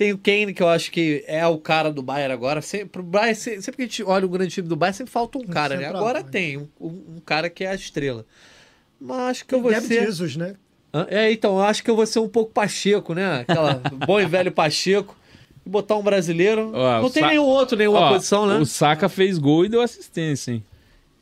Tem o Kane, que eu acho que é o cara do Bayern agora. Sempre, Bayern, se- sempre que a gente olha o grande time do Bayern, sempre falta um cara, né? Agora tem um, um- cara que é a estrela. Mas acho que eu vou ser... Jesus, né? É, então, eu acho que eu vou ser um pouco Pacheco, né? Aquela bom e velho Pacheco. E botar um brasileiro. Ó, não tem Sa- nenhum outro, nenhuma Ó, posição, né? O Saka fez gol e deu assistência, hein?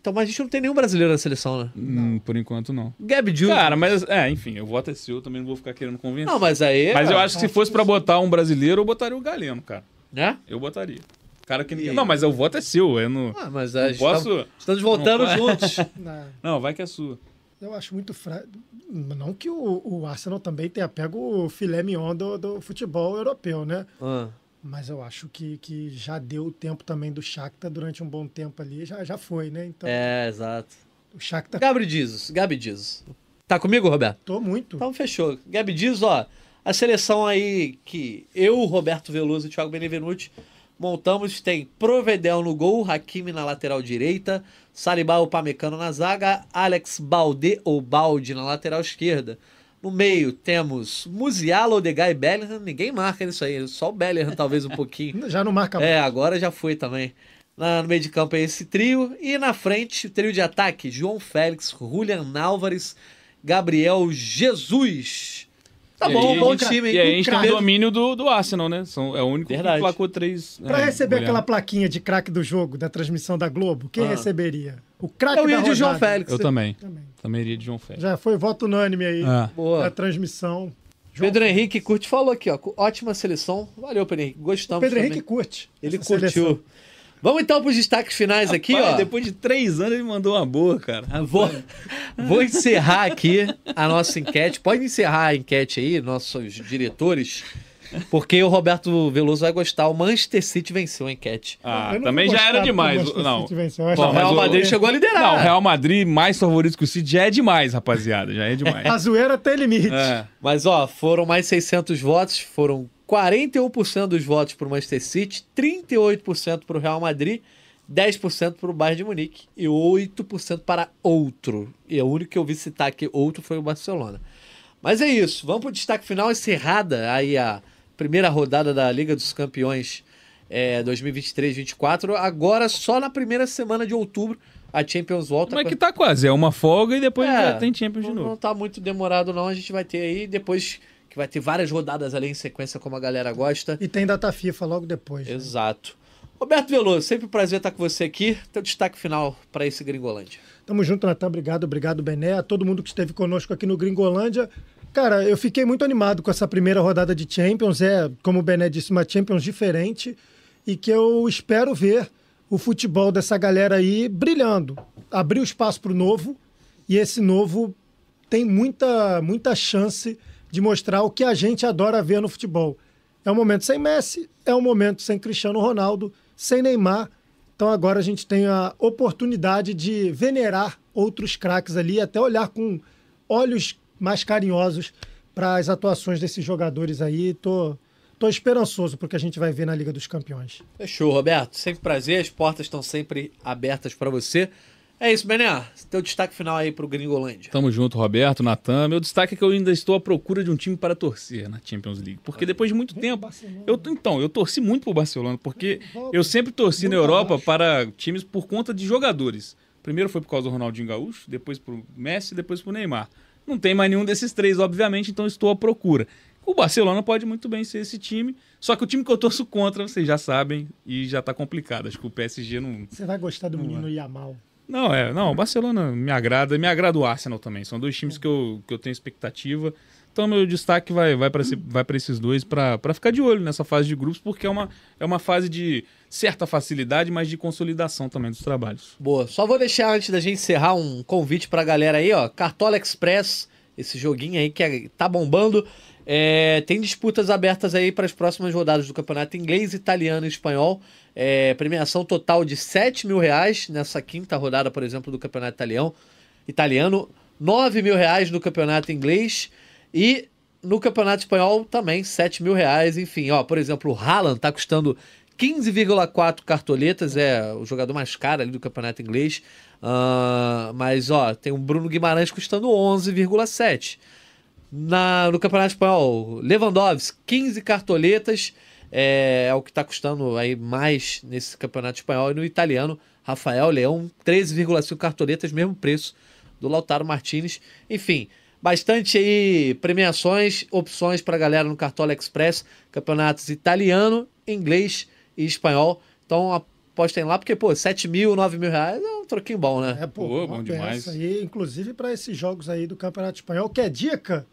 Então, mas a gente não tem nenhum brasileiro na seleção, né? Hum, por enquanto, não. Gabi Júnior. Cara, mas, é, enfim, eu voto é seu, eu também não vou ficar querendo convencer. Não, mas aí. Mas eu acho que se fosse pra botar um brasileiro, eu botaria o Galeno, cara. Né? Eu botaria. Cara que ninguém... Não, mas o voto é seu, eu não... Ah, mas não a gente posso... tá- estamos voltando não juntos. Na- Não, vai que é sua. Eu acho muito fraco. Não que o, o Arsenal também tenha pego o filé mignon do, do futebol europeu, né? Ah. Mas eu acho que, que já deu o tempo também do Shakhtar durante um bom tempo ali. Já, já foi, né? Então, É, exato. o Shakhtar Gabriel Jesus, Gabi Jesus. Tá comigo, Roberto? tô muito. Então fechou. Gabi diz, ó, a seleção aí que eu, Roberto Veloso e Thiago Benevenuti montamos tem Provedel no gol, Hakimi na lateral direita, Salibá ou Pamecano na zaga, Alex Balde ou Balde na lateral esquerda. No meio temos Musiala, Odegaard e Bellingham. Ninguém marca nisso aí, só o Bellingham talvez um pouquinho. Já não marca É, agora já foi também. No meio de campo é esse trio. E na frente, o trio de ataque: João Félix, Julian Álvares, Gabriel Jesus. Tá E bom, aí- bom time? E aí a gente tem o craque. domínio do, do Arsenal, né? São, é o único Verdade. que placou três. Pra é, receber aquela plaquinha de craque do jogo, da transmissão da Globo, quem Ah. receberia? O craque Eu da ia de João. Félix. Eu também. Também. Também iria de João Félix. Já foi voto unânime aí. Boa. da transmissão. João Pedro Henrique Curte falou aqui, ó. Ótima seleção. Valeu, Pedro Henrique. Gostamos. Pedro também. Henrique curte. Ele curtiu. seleção. Vamos então para os destaques finais aqui, Rapaz, ó. Depois de três anos ele mandou uma boa, cara. Vou, vou encerrar aqui a nossa enquete. Pode encerrar a enquete aí, nossos diretores, porque o Roberto Veloso vai gostar. O Manchester City venceu a enquete. Ah, também já era demais. o Manchester Não. City venceu. Bom, o Real o- Madrid chegou a liderar. Não, o Real Madrid mais favorito que o City já é demais, rapaziada. Já é demais. A zoeira tem limite. É. Mas, ó, foram mais 600 votos, foram 41% dos votos para o Manchester City, 38% para o Real Madrid, 10% para o Bayern de Munique e 8% para outro. E o único que eu vi citar aqui, outro, foi o Barcelona. Mas é isso, vamos para o destaque final, encerrada aí a primeira rodada da Liga dos Campeões é, 2023-24. Agora, só na primeira semana de outubro, a Champions volta. Mas que tá quase. É uma folga e depois É, já tem Champions de novo. não tá muito demorado, não. A gente vai ter aí depois vai ter várias rodadas ali em sequência, como a galera gosta. E tem data FIFA logo depois. né? Exato. Roberto Veloso, sempre um prazer estar com você aqui. Teu destaque final para esse Gringolândia. Tamo junto, Natan. Obrigado, obrigado, Bené. A todo mundo que esteve conosco aqui no Gringolândia. Cara, eu fiquei muito animado com essa primeira rodada de Champions. É, como o Bené disse, uma Champions diferente e que eu espero ver o futebol dessa galera aí brilhando. Abrir o espaço para o novo e esse novo tem muita, muita chance de mostrar o que a gente adora ver no futebol. É um momento sem Messi, é um momento sem Cristiano Ronaldo, sem Neymar. Então agora a gente tem a oportunidade de venerar outros craques ali, até olhar com olhos mais carinhosos para as atuações desses jogadores aí. Tô, tô esperançoso porque a gente vai ver na Liga dos Campeões. Fechou, Roberto. Sempre prazer. As portas estão sempre abertas para você. É isso, Bené. Teu destaque final aí pro Gringolândia. Tamo junto, Roberto, Natan. Meu destaque é que eu ainda estou à procura de um time para torcer na Champions League. Porque depois de muito tempo. Eu, então, eu torci muito pro Barcelona, porque eu sempre torci na Europa abaixo. para times por conta de jogadores. Primeiro foi por causa do Ronaldinho Gaúcho, depois pro Messi, depois pro Neymar. Não tem mais nenhum desses três, obviamente, então estou à procura. O Barcelona pode muito bem ser esse time, só que o time que eu torço contra, vocês já sabem, e já tá complicado. Acho que o PSG não, Você vai gostar do menino Yamal. Não, é, não, o Barcelona me agrada, me agrada o Arsenal também. São dois times que eu, que eu tenho expectativa. Então, meu destaque vai, vai para vai pra esses dois para ficar de olho nessa fase de grupos, porque é uma, é uma fase de certa facilidade, mas de consolidação também dos trabalhos. Boa. Só vou deixar antes da gente encerrar um convite pra galera aí, ó. Cartola Express, esse joguinho aí que é- tá bombando. É, tem disputas abertas aí para as próximas rodadas do campeonato inglês, italiano e espanhol. É, premiação total de 7 mil reais nessa quinta rodada, por exemplo, do campeonato italiano. Italiano, 9 mil reais no campeonato inglês e no campeonato espanhol também 7 mil reais. Enfim, ó, por exemplo, o Haaland tá custando 15,4 cartoletas, é o jogador mais caro ali do campeonato inglês. Ah, mas, ó, tem o Bruno Guimarães custando 11,7. Na, no Campeonato Espanhol, Lewandowski, 15 cartoletas, é, é o que está custando aí mais nesse Campeonato Espanhol. E no italiano, Rafael Leão, 13,5 cartoletas, mesmo preço do Lautaro Martinez. Enfim, bastante aí premiações, opções para galera no Cartola Express, campeonatos italiano, inglês e espanhol. Então apostem lá, porque, pô, 7 mil, 9 mil reais é um troquinho bom, né? É, pô, Pô, bom demais. Aí, inclusive para esses jogos aí do Campeonato Espanhol. Quer dica?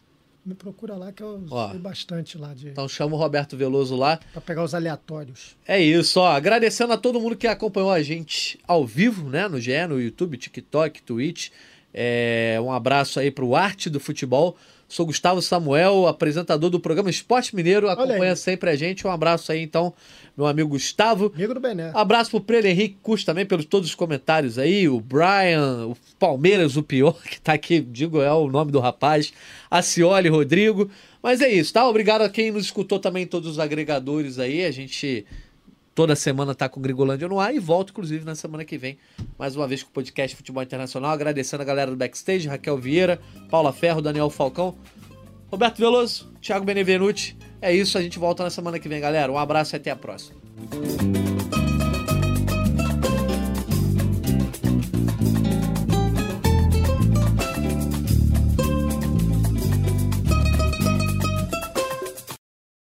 Me procura lá que eu Ó. sei bastante lá de Então chama o Roberto Veloso lá. para pegar os aleatórios. É isso, ó. Agradecendo a todo mundo que acompanhou a gente ao vivo, né? No GE, no YouTube, TikTok, Twitch. É, um abraço aí pro Arte do Futebol. Sou Gustavo Samuel, apresentador do programa Esporte Mineiro. Acompanha sempre a gente. Um abraço aí, então, meu amigo Gustavo. Amigo do Bené. Abraço pro Pedro Henrique Cus também, pelos todos os comentários aí. O Brian, o Palmeiras, o pior, que tá aqui, digo, é o nome do rapaz. A Cioli, Rodrigo. Mas é isso, tá? Obrigado a quem nos escutou também, todos os agregadores aí. A gente toda semana tá com o Gringolândia no ar e volto, inclusive, na semana que vem, mais uma vez com o podcast Futebol Internacional. Agradecendo a galera do backstage, Raquel Vieira, Paula Ferro, Daniel Falcão, Roberto Veloso, Thiago Benevenuti. É isso, a gente volta na semana que vem, galera. Um abraço e até a próxima.